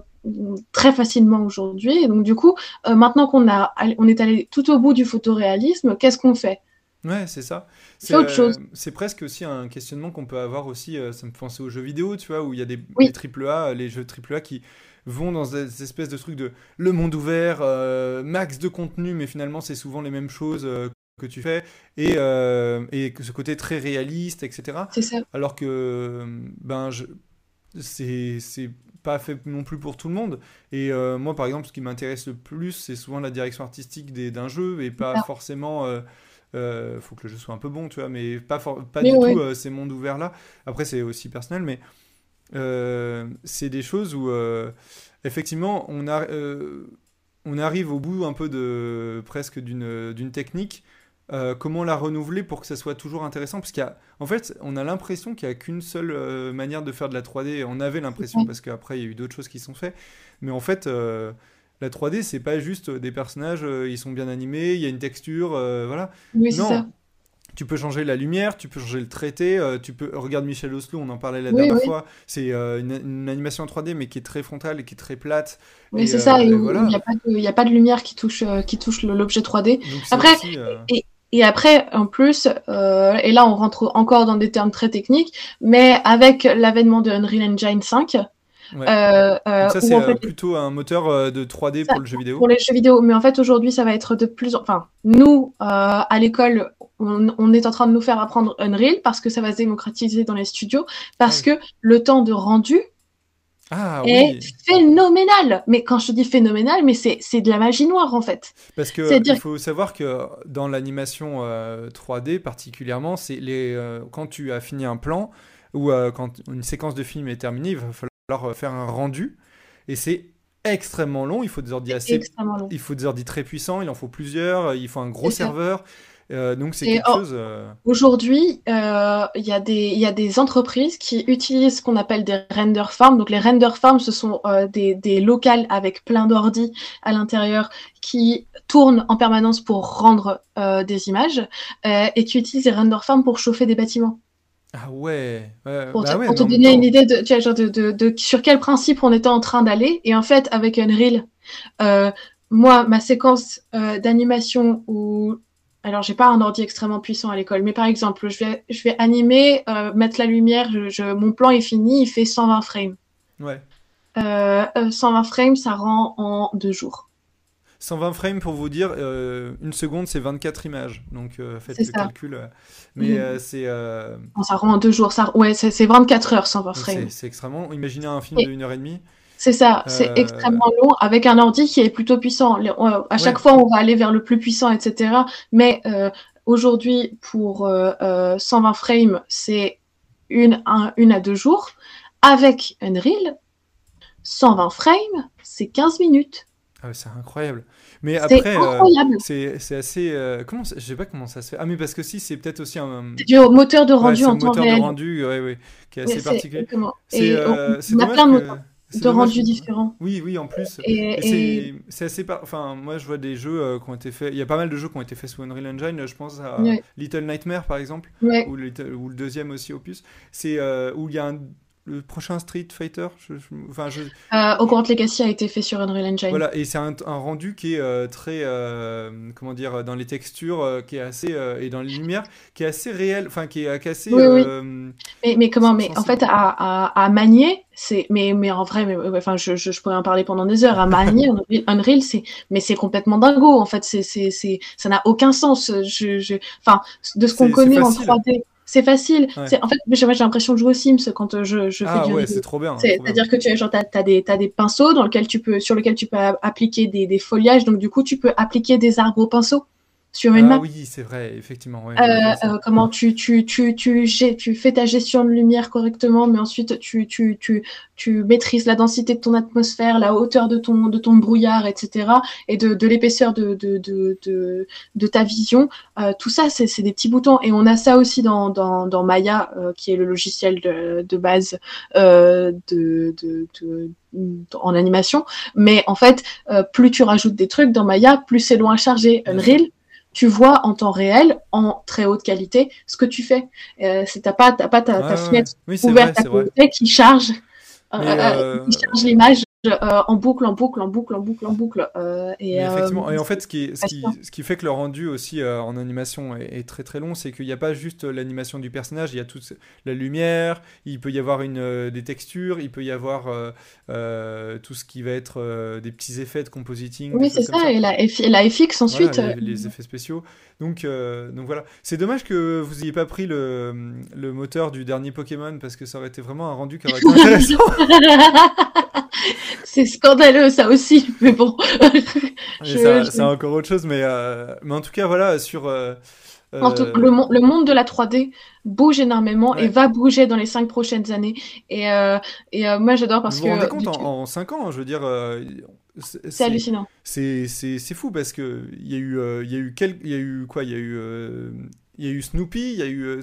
très facilement aujourd'hui. Donc du coup, euh, maintenant qu'on a, on est allé tout au bout du photoréalisme, qu'est-ce qu'on fait? Ouais, c'est ça. C'est autre chose. C'est presque aussi un questionnement qu'on peut avoir aussi. euh, ça me fait penser aux jeux vidéo, tu vois, où il y a des, Oui. des triple A, les jeux triple A qui vont dans des espèces de trucs de le monde ouvert, euh, max de contenu, mais finalement c'est souvent les mêmes choses euh, que tu fais et, euh, et que ce côté très réaliste, etc. C'est ça. Alors que ben je c'est c'est pas fait non plus pour tout le monde. Et euh, moi, par exemple, ce qui m'intéresse le plus, c'est souvent la direction artistique des- d'un jeu et pas Ah. forcément. faut que le jeu soit un peu bon, tu vois, mais pas, for- pas Mais du ouais. tout ces mondes ouverts là. Après, c'est aussi personnel, mais c'est des choses où euh, effectivement on a, euh, on arrive au bout un peu de presque d'une d'une technique. Euh, comment la renouveler pour que ça soit toujours intéressant? Parce qu'en fait, on a l'impression qu'il n'y a qu'une seule euh, manière de faire de la 3D. On avait l'impression, parce qu'après, il y a eu d'autres choses qui sont faites. Mais en fait, euh, la 3D, c'est pas juste des personnages, euh, ils sont bien animés, il y a une texture, euh, voilà. Oui, c'est Non, ça. Tu peux changer la lumière, tu peux changer le traité, euh, tu peux... Regarde Michel Oslo, on en parlait la Oui, dernière oui. fois. C'est euh, une, une animation en 3D, mais qui est très frontale et qui est très plate. Oui, Et, c'est ça. euh, Et et voilà. il n'y a, pas de- il y a pas de lumière qui touche, qui touche le- l'objet 3D. Donc c'est Après, aussi, euh, Et après, en plus, et là on rentre encore dans des termes très techniques, mais avec l'avènement de Unreal Engine 5, Ouais. Euh, euh, Donc ça, c'est en euh, fait, plutôt un moteur de 3D Ça, pour le jeu vidéo. pour les jeux vidéo. Mais en fait, aujourd'hui, ça va être de plus en... Enfin, nous, à l'école, on, on est en train de nous faire apprendre Unreal parce que ça va se démocratiser dans les studios, parce Ah que le temps de rendu Ah est oui, phénoménal. Mais quand je dis phénoménal, mais c'est c'est de la magie noire, en fait. parce que il faut savoir que dans l'animation euh, 3D particulièrement, c'est les euh, quand tu as fini un plan ou euh, quand une séquence de film est terminée, il va falloir euh, faire un rendu et c'est extrêmement long. Il faut des ordi assez, il faut des ordi très puissants, il en faut plusieurs, il faut un gros serveur. Euh, donc c'est quelque oh, chose. euh, Aujourd'hui, euh, il y, a des- il y a des entreprises qui utilisent ce qu'on appelle des render farms. Donc les render farms, ce sont euh, des, des locales avec plein d'ordi à l'intérieur qui tournent en permanence pour rendre euh, des images euh, et qui utilisent les render farms pour chauffer des bâtiments. Ah ouais, ouais, Pour bah te, ouais, pour te donner une idée de, tu vois, genre de, de, de sur quel principe on était en train d'aller. Et en fait, avec Unreal, euh, moi, ma séquence euh, d'animation où alors, j'ai pas un ordi extrêmement puissant à l'école, mais par exemple, je vais, je vais animer, euh, mettre la lumière, je, je- mon plan est fini, il fait 120 frames. Ouais. Euh, euh, 120 frames, ça rend en deux jours. 120 frames pour vous dire, euh, une seconde c'est 24 images, donc euh, faites le ça. calcul. euh. Mais Mhm. c'est ça rend en deux jours. Ça, ouais, c'est c'est 24 heures, 120 donc frames. c'est extrêmement. Imaginez un film Et- de 1 heure et demie. C'est ça, c'est extrêmement long avec un ordi qui est plutôt puissant. À chaque Ouais. fois, on va aller vers le plus puissant, etc. Mais aujourd'hui, pour euh, euh, 120 frames, c'est une, un- une à deux jours. Avec Unreal, 120 frames, c'est 15 minutes. Ah ouais, c'est incroyable. Mais après, euh, c'est assez. euh, comment ça- Je sais pas comment ça se fait. Ah, mais parce que si, c'est peut-être aussi un. C'est du moteur de ouais, rendu c'est un en temps moteur de réel. rendu, ouais, ouais, qui est assez particulier. C'est euh, on, a plein de, moteurs de rendus différents. Oui, oui, en plus. Et, c'est assez. par- Enfin, moi, je vois des jeux euh, qui ont été faits. Il y a pas mal de jeux qui ont été faits sous Unreal Engine. Je pense à Ouais. Little Nightmare, par exemple, ouais, ou le deuxième aussi, Opus. C'est euh, où il y a un- le prochain Street Fighter. je- je- enfin, je, euh, Hogwarts Legacy a été fait sur Unreal Engine. Voilà, et c'est un, un rendu qui est euh, très, euh, comment dire, dans les textures, euh, qui est assez, et dans les lumières, qui est assez réel, enfin, qui est assez, Oui, oui. Mais, mais comment Mais en fait, à, à, à manier, c'est. Mais, mais en vrai, mais, enfin, je, pourrais en parler pendant des heures. À manier, <laughs> Unreal, c'est. Mais c'est complètement dingo. En fait, c'est, c'est, c'est, ça n'a aucun sens. Je, je, enfin, de ce qu'on connaît en facile. 3D, c'est facile. Ouais. En fait, j'ai l'impression de jouer aux Sims quand euh, je, je fais ah du ouais, c'est trop bien. C'est-à-dire que tu as, genre, des, pinceaux dans lequel tu peux, sur lesquels tu peux appliquer des, des foliages. Donc, du coup, tu peux appliquer des arbres au pinceau sur une Ah map. oui, c'est vrai, effectivement. ouais, Euh, euh, comment tu, tu, tu, tu, gé- tu fais ta gestion de lumière correctement, mais ensuite tu, tu, tu, tu maîtrises la densité de ton atmosphère, la hauteur de ton, de ton brouillard, etc. et de, de l'épaisseur de, de, de, de, de ta vision. Euh, tout ça, c'est des petits boutons. Et on a ça aussi dans, dans, dans Maya, qui est le logiciel de, de base de, de, de, en animation. Mais en fait, plus tu rajoutes des trucs dans Maya, plus c'est loin à charger. Unreal, tu vois en temps réel, en très haute qualité, ce que tu fais. Euh, c'est t'as pas, t'as pas ta, Ouais, ta ouais, fenêtre ouais. Oui, c'est vrai, ouverte à côté qui charge, euh, euh, euh, qui charge l'image euh, en boucle, en boucle, en boucle, en boucle, en boucle. Euh, et, Mais euh, effectivement, et en fait, ce qui, est- ce, qui, fascinant. ce qui fait que le rendu aussi euh, en animation est, est très très long, c'est qu'il n'y a pas juste l'animation du personnage, il y a toute la lumière, il peut y avoir une, des textures, il peut y avoir tout ce qui va être des petits effets de compositing. oui, c'est ça. Et la, F- la FX ensuite. Voilà, les, les effets spéciaux. Donc, donc voilà. C'est dommage que vous n'ayez pas pris le, le moteur du dernier Pokémon parce que ça aurait été vraiment un rendu qui aurait été <laughs> intéressant. <laughs> <laughs> c'est scandaleux ça aussi, mais bon. <laughs> Mais Je- ça- je- C'est encore autre chose, mais, euh, mais en tout cas, voilà, sur. euh, En tout- euh, le, mon- le monde de la 3D bouge énormément Ouais. et va bouger dans les cinq prochaines années. Et, euh, et euh, moi j'adore parce vous vous rendez que compte, en, en 5 ans, je veux dire, euh, c'est- c'est c'est hallucinant. c'est- fou parce que il y a eu, euh, il y a eu quel, il y a eu quoi? Il y a eu, euh, il y a eu Snoopy, il y a eu euh,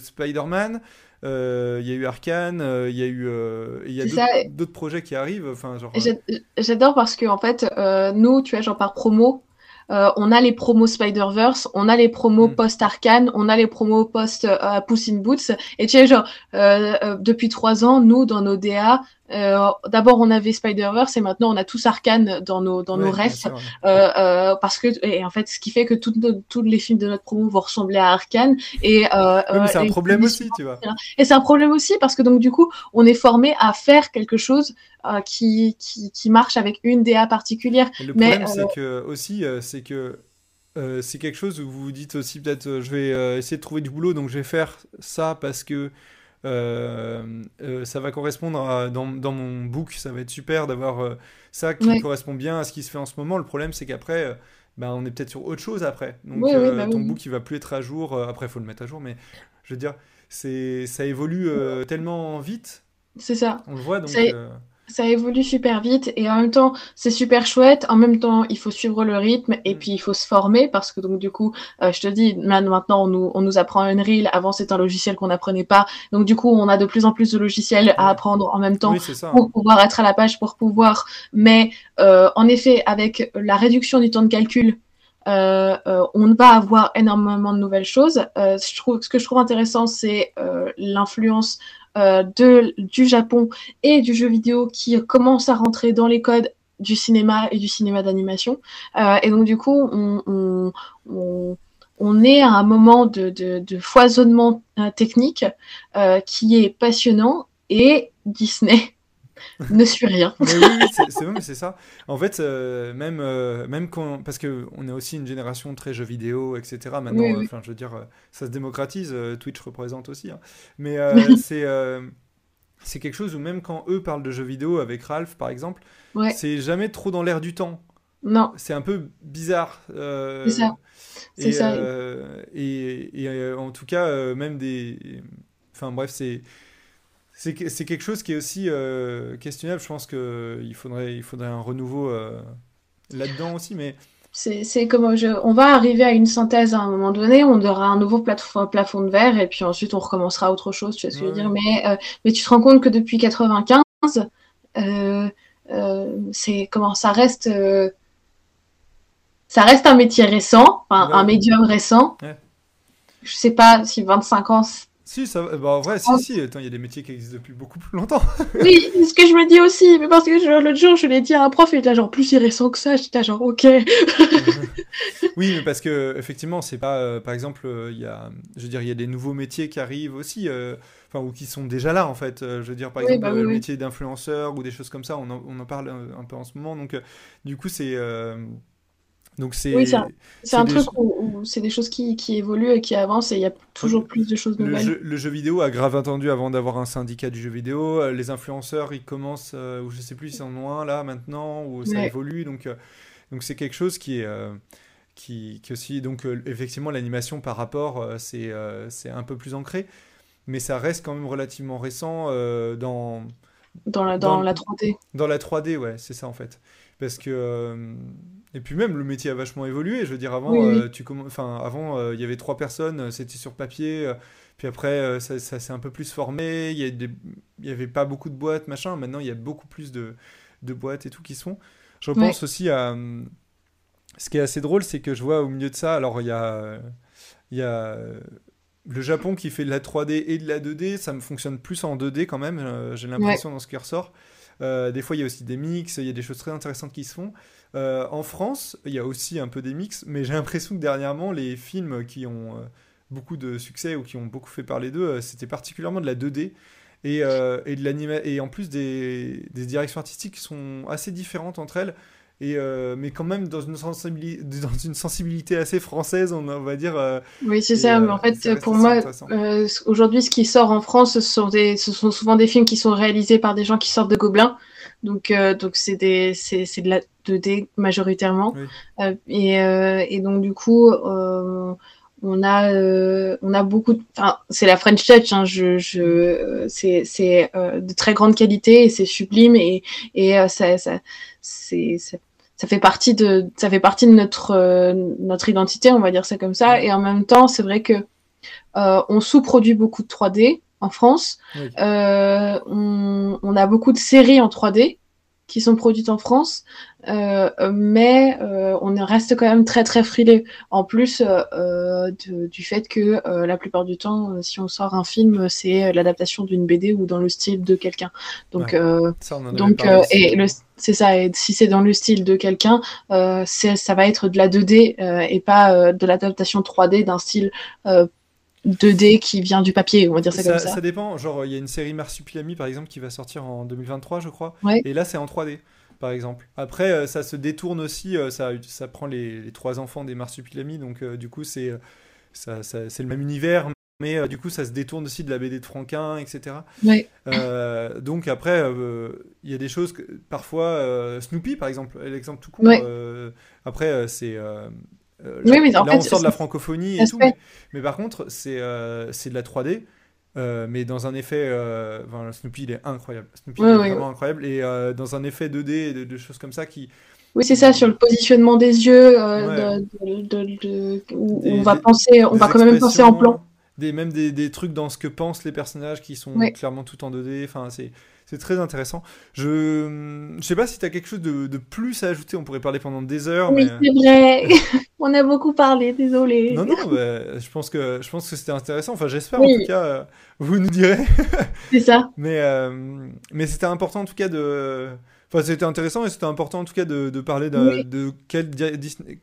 Euh, il y a eu Arkane, euh, il y a eu, euh, y a d'autres projets qui arrivent. Enfin, genre. J'a- J'adore parce que en fait, euh, nous, tu vois, genre par promo, euh, on a les promos Spider-Verse, on a les promos Mm. post-Arcane, on a les promos post euh, Puss in Boots. Et tu sais, genre, euh, euh, depuis trois ans, nous, dans nos DA, euh, d'abord on avait Spider-Verse et maintenant on a tous Arkane dans nos dans nos rêves euh, euh, parce que et en fait ce qui fait que tous tous les films de notre promo vont ressembler à Arkane et c'est un problème aussi tu vois. et c'est un problème aussi parce que donc du coup on est formé à faire quelque chose qui, qui qui marche avec une DA particulière. Le problème c'est que aussi c'est que c'est quelque chose où vous vous dites aussi peut-être je vais essayer de trouver du boulot donc je vais faire ça parce que ça va correspondre à, dans, dans, mon book, ça va être super d'avoir euh, ça qui correspond bien à ce qui se fait en ce moment. Le problème, c'est qu'après, bah, on est peut-être sur autre chose après. Donc bah ton book, il va plus être à jour. après, il faut le mettre à jour, mais je veux dire, c'est ça évolue tellement vite. C'est ça. On le voit, donc ça évolue super vite et en même temps c'est super chouette. En même temps il faut suivre le rythme et mm. puis il faut se former parce que donc du coup euh, je te dis maintenant on nous, on nous apprend Unreal. Avant c'est un logiciel qu'on n'apprenait pas. Donc du coup on a de plus en plus de logiciels à apprendre en même temps pour pouvoir être à la page pour pouvoir. Mais euh, en effet avec la réduction du temps de calcul euh, euh, on va avoir énormément de nouvelles choses. Euh, je trouve, ce que je trouve intéressant, c'est euh, l'influence euh, de, du Japon et du jeu vidéo qui commence à rentrer dans les codes du cinéma et du cinéma d'animation. Euh, et donc du coup, on, on, on, est à un moment de, de, foisonnement euh, technique qui est passionnant et Disney ne suis rien. oui, oui c'est ça. En fait, euh, même, euh, même quand, parce qu'on est aussi une génération très jeux vidéo, etc. Maintenant, enfin, je veux dire, ça se démocratise. Euh, Twitch représente aussi. Hein. Mais <laughs> c'est c'est quelque chose où même quand eux parlent de jeux vidéo avec Ralph, par exemple, c'est jamais trop dans l'air du temps. Non. C'est un peu bizarre. c'est ça. Et, ça. et, et en tout cas, même des. Enfin bref, c'est c'est quelque chose qui est aussi euh, questionnable. Je pense qu'il faudrait, il faudrait un renouveau euh, là-dedans aussi. Mais c'est comme je, on va arriver à une synthèse à un moment donné, on aura un nouveau plafond, plafond de verre et puis ensuite on recommencera autre chose, tu vois ce que je veux dire. Mais, euh, mais tu te rends compte que depuis 95, c'est comment ça reste, ça reste un métier récent, un médium récent. Je sais pas si 25 ans si, ça bah, en vrai, si, si, il y a des métiers qui existent depuis beaucoup plus longtemps. <laughs> oui, c'est ce que je me dis aussi, mais parce que l'autre jour, je l'ai dit à un prof, il était genre, plus récent que ça, j'étais genre, ok. oui, mais parce que, effectivement, c'est pas, euh, par exemple, euh, il y a, je veux dire, il y a des nouveaux métiers qui arrivent aussi, euh, enfin, ou qui sont déjà là, en fait. je veux dire, par exemple, bah le métier d'influenceur ou des choses comme ça, on en, on en parle un, peu en ce moment, donc, du coup, c'est donc c'est oui, c'est un, truc où, c'est des choses qui, qui, évoluent et qui avancent et il y a toujours plus de choses nouvelles. Le jeu, vidéo a grave attendu avant d'avoir un syndicat du jeu vidéo. Euh, les influenceurs, ils commencent, euh, ou je sais plus, ils en ont un là maintenant, où ça évolue. Donc euh, donc c'est quelque chose qui est qui, qui, aussi donc effectivement l'animation par rapport c'est c'est un peu plus ancré, mais ça reste quand même relativement récent dans dans la, dans, la 3D. Dans la 3D, ouais, c'est ça en fait. Parce que et puis même le métier a vachement évolué. Je veux dire, avant, euh, tu enfin, avant, euh, il y avait trois personnes, euh, c'était sur papier. puis après, ça, s'est un peu plus formé. Il y, il y avait pas beaucoup de boîtes, machin. Maintenant, il y a beaucoup plus de, de boîtes et tout qui se font. Je pense aussi à. Ce qui est assez drôle, c'est que je vois au milieu de ça, alors il y a, il y a le Japon qui fait de la 3D et de la 2D, ça me fonctionne plus en 2D quand même, j'ai l'impression dans ce qui ressort. des fois, il y a aussi des mix, il y a des choses très intéressantes qui se font. Euh, en France, il y a aussi un peu des mix, mais j'ai l'impression que dernièrement, les films qui ont euh, beaucoup de succès ou qui ont beaucoup fait parler d'eux, euh, c'était particulièrement de la 2D et, et de et en plus des, des, directions artistiques qui sont assez différentes entre elles. Et mais quand même dans une, sensibilité, dans une sensibilité assez française, on, va dire. oui, c'est ça. mais en fait, pour moi, aujourd'hui, ce qui sort en France, ce sont, des, ce sont souvent des films qui sont réalisés par des gens qui sortent de Gobelin. Donc, euh, donc c'est des, c'est, c'est de la 2D majoritairement. Euh, et, euh, et donc du coup, on a, on a beaucoup. Enfin, c'est la French Touch. Hein, je, je, c'est, c'est de très grande qualité et c'est sublime et, et ça, ça, c'est, ça fait partie de ça fait partie de notre notre identité on va dire ça comme ça et en même temps c'est vrai que euh, on sous-produit beaucoup de 3D en France. Euh, on, a beaucoup de séries en 3D. Qui sont produites en France, euh, mais euh, on reste quand même très très frilé. En plus euh, du fait que la plupart du temps, si on sort un film, c'est l'adaptation d'une BD ou dans le style de quelqu'un. Donc, donc et le c'est ça. Et si c'est dans le style de quelqu'un, euh, ça va être de la 2D et pas de l'adaptation 3D d'un style 2D qui vient du papier, on va dire ça, comme ça. Ça dépend. Genre, il y a une série Marsupilami par exemple qui va sortir en 2023, je crois. Et là, c'est en 3D par exemple. Après, euh, ça se détourne aussi, euh, ça, ça prend les, trois enfants des marsupilami, donc euh, du coup, c'est ça, c'est le même univers, mais du coup, ça se détourne aussi de la BD de Franquin, etc. donc après, il y a des choses que parfois, Snoopy, par exemple, l'exemple tout court. après, c'est oui, mais en là, on sort de la francophonie et tout, mais, mais, par contre, c'est c'est de la 3D. Euh, mais dans un effet, euh, enfin, Snoopy il est incroyable. Snoopy est vraiment incroyable et euh, dans un effet 2D, et de, choses comme ça qui. Oui, c'est ça sur le positionnement des yeux, de, où on va penser, on va quand même penser en plan. Des, même des, des, trucs dans ce que pensent les personnages qui sont clairement tout en 2D. Enfin, c'est très intéressant. Je ne sais pas si tu as quelque chose de, de, plus à ajouter. On pourrait parler pendant des heures. Oui, c'est vrai. <laughs> On a beaucoup parlé, désolé. Non, non, je pense que, je pense que c'était intéressant. Enfin, j'espère en tout cas. Euh, vous nous direz. <laughs> c'est ça. Mais, euh, mais c'était important en tout cas de. Enfin, c'était intéressant et c'était important en tout cas de, de parler de, de quelle,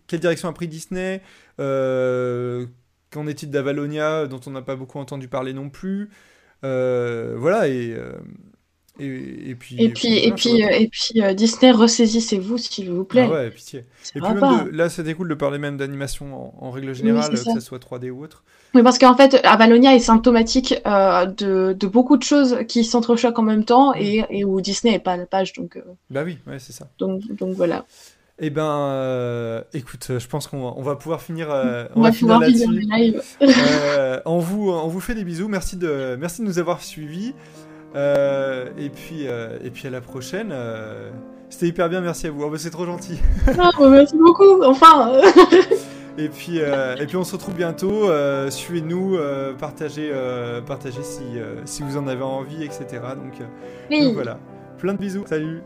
quelle, direction a pris Disney. Euh, Qu'en est-il d'Avalonia, dont on n'a pas beaucoup entendu parler non plus. Voilà, et, et, puis, et puis, et puis, et puis, euh, Disney, ressaisissez-vous s'il vous plaît. Ah ouais, pitié. et puis même là, c'était cool de parler même d'animation en, règle générale, que ce soit 3D ou autre. Oui, parce qu'en fait, Avalonia est symptomatique euh, de, de, beaucoup de choses qui s'entrechoquent en même temps mm. et, et, où Disney n'est pas à la page. Donc, euh, bah oui, ouais, c'est ça. Donc, donc voilà. Eh ben, écoute, je pense qu'on va, on va pouvoir finir. on, va, finir là-dessus. on vous, on vous fait des bisous. Merci de, merci de nous avoir suivis. Euh, et, puis, euh, et puis à la prochaine. Euh, c'était hyper bien, merci à vous. Oh, bah, c'est trop gentil. Ah, bah, merci beaucoup, enfin. <laughs> et, puis, et puis on se retrouve bientôt. Suivez-nous, partagez, partagez si, si vous en avez envie, etc. Donc, donc voilà. Plein de bisous. Salut.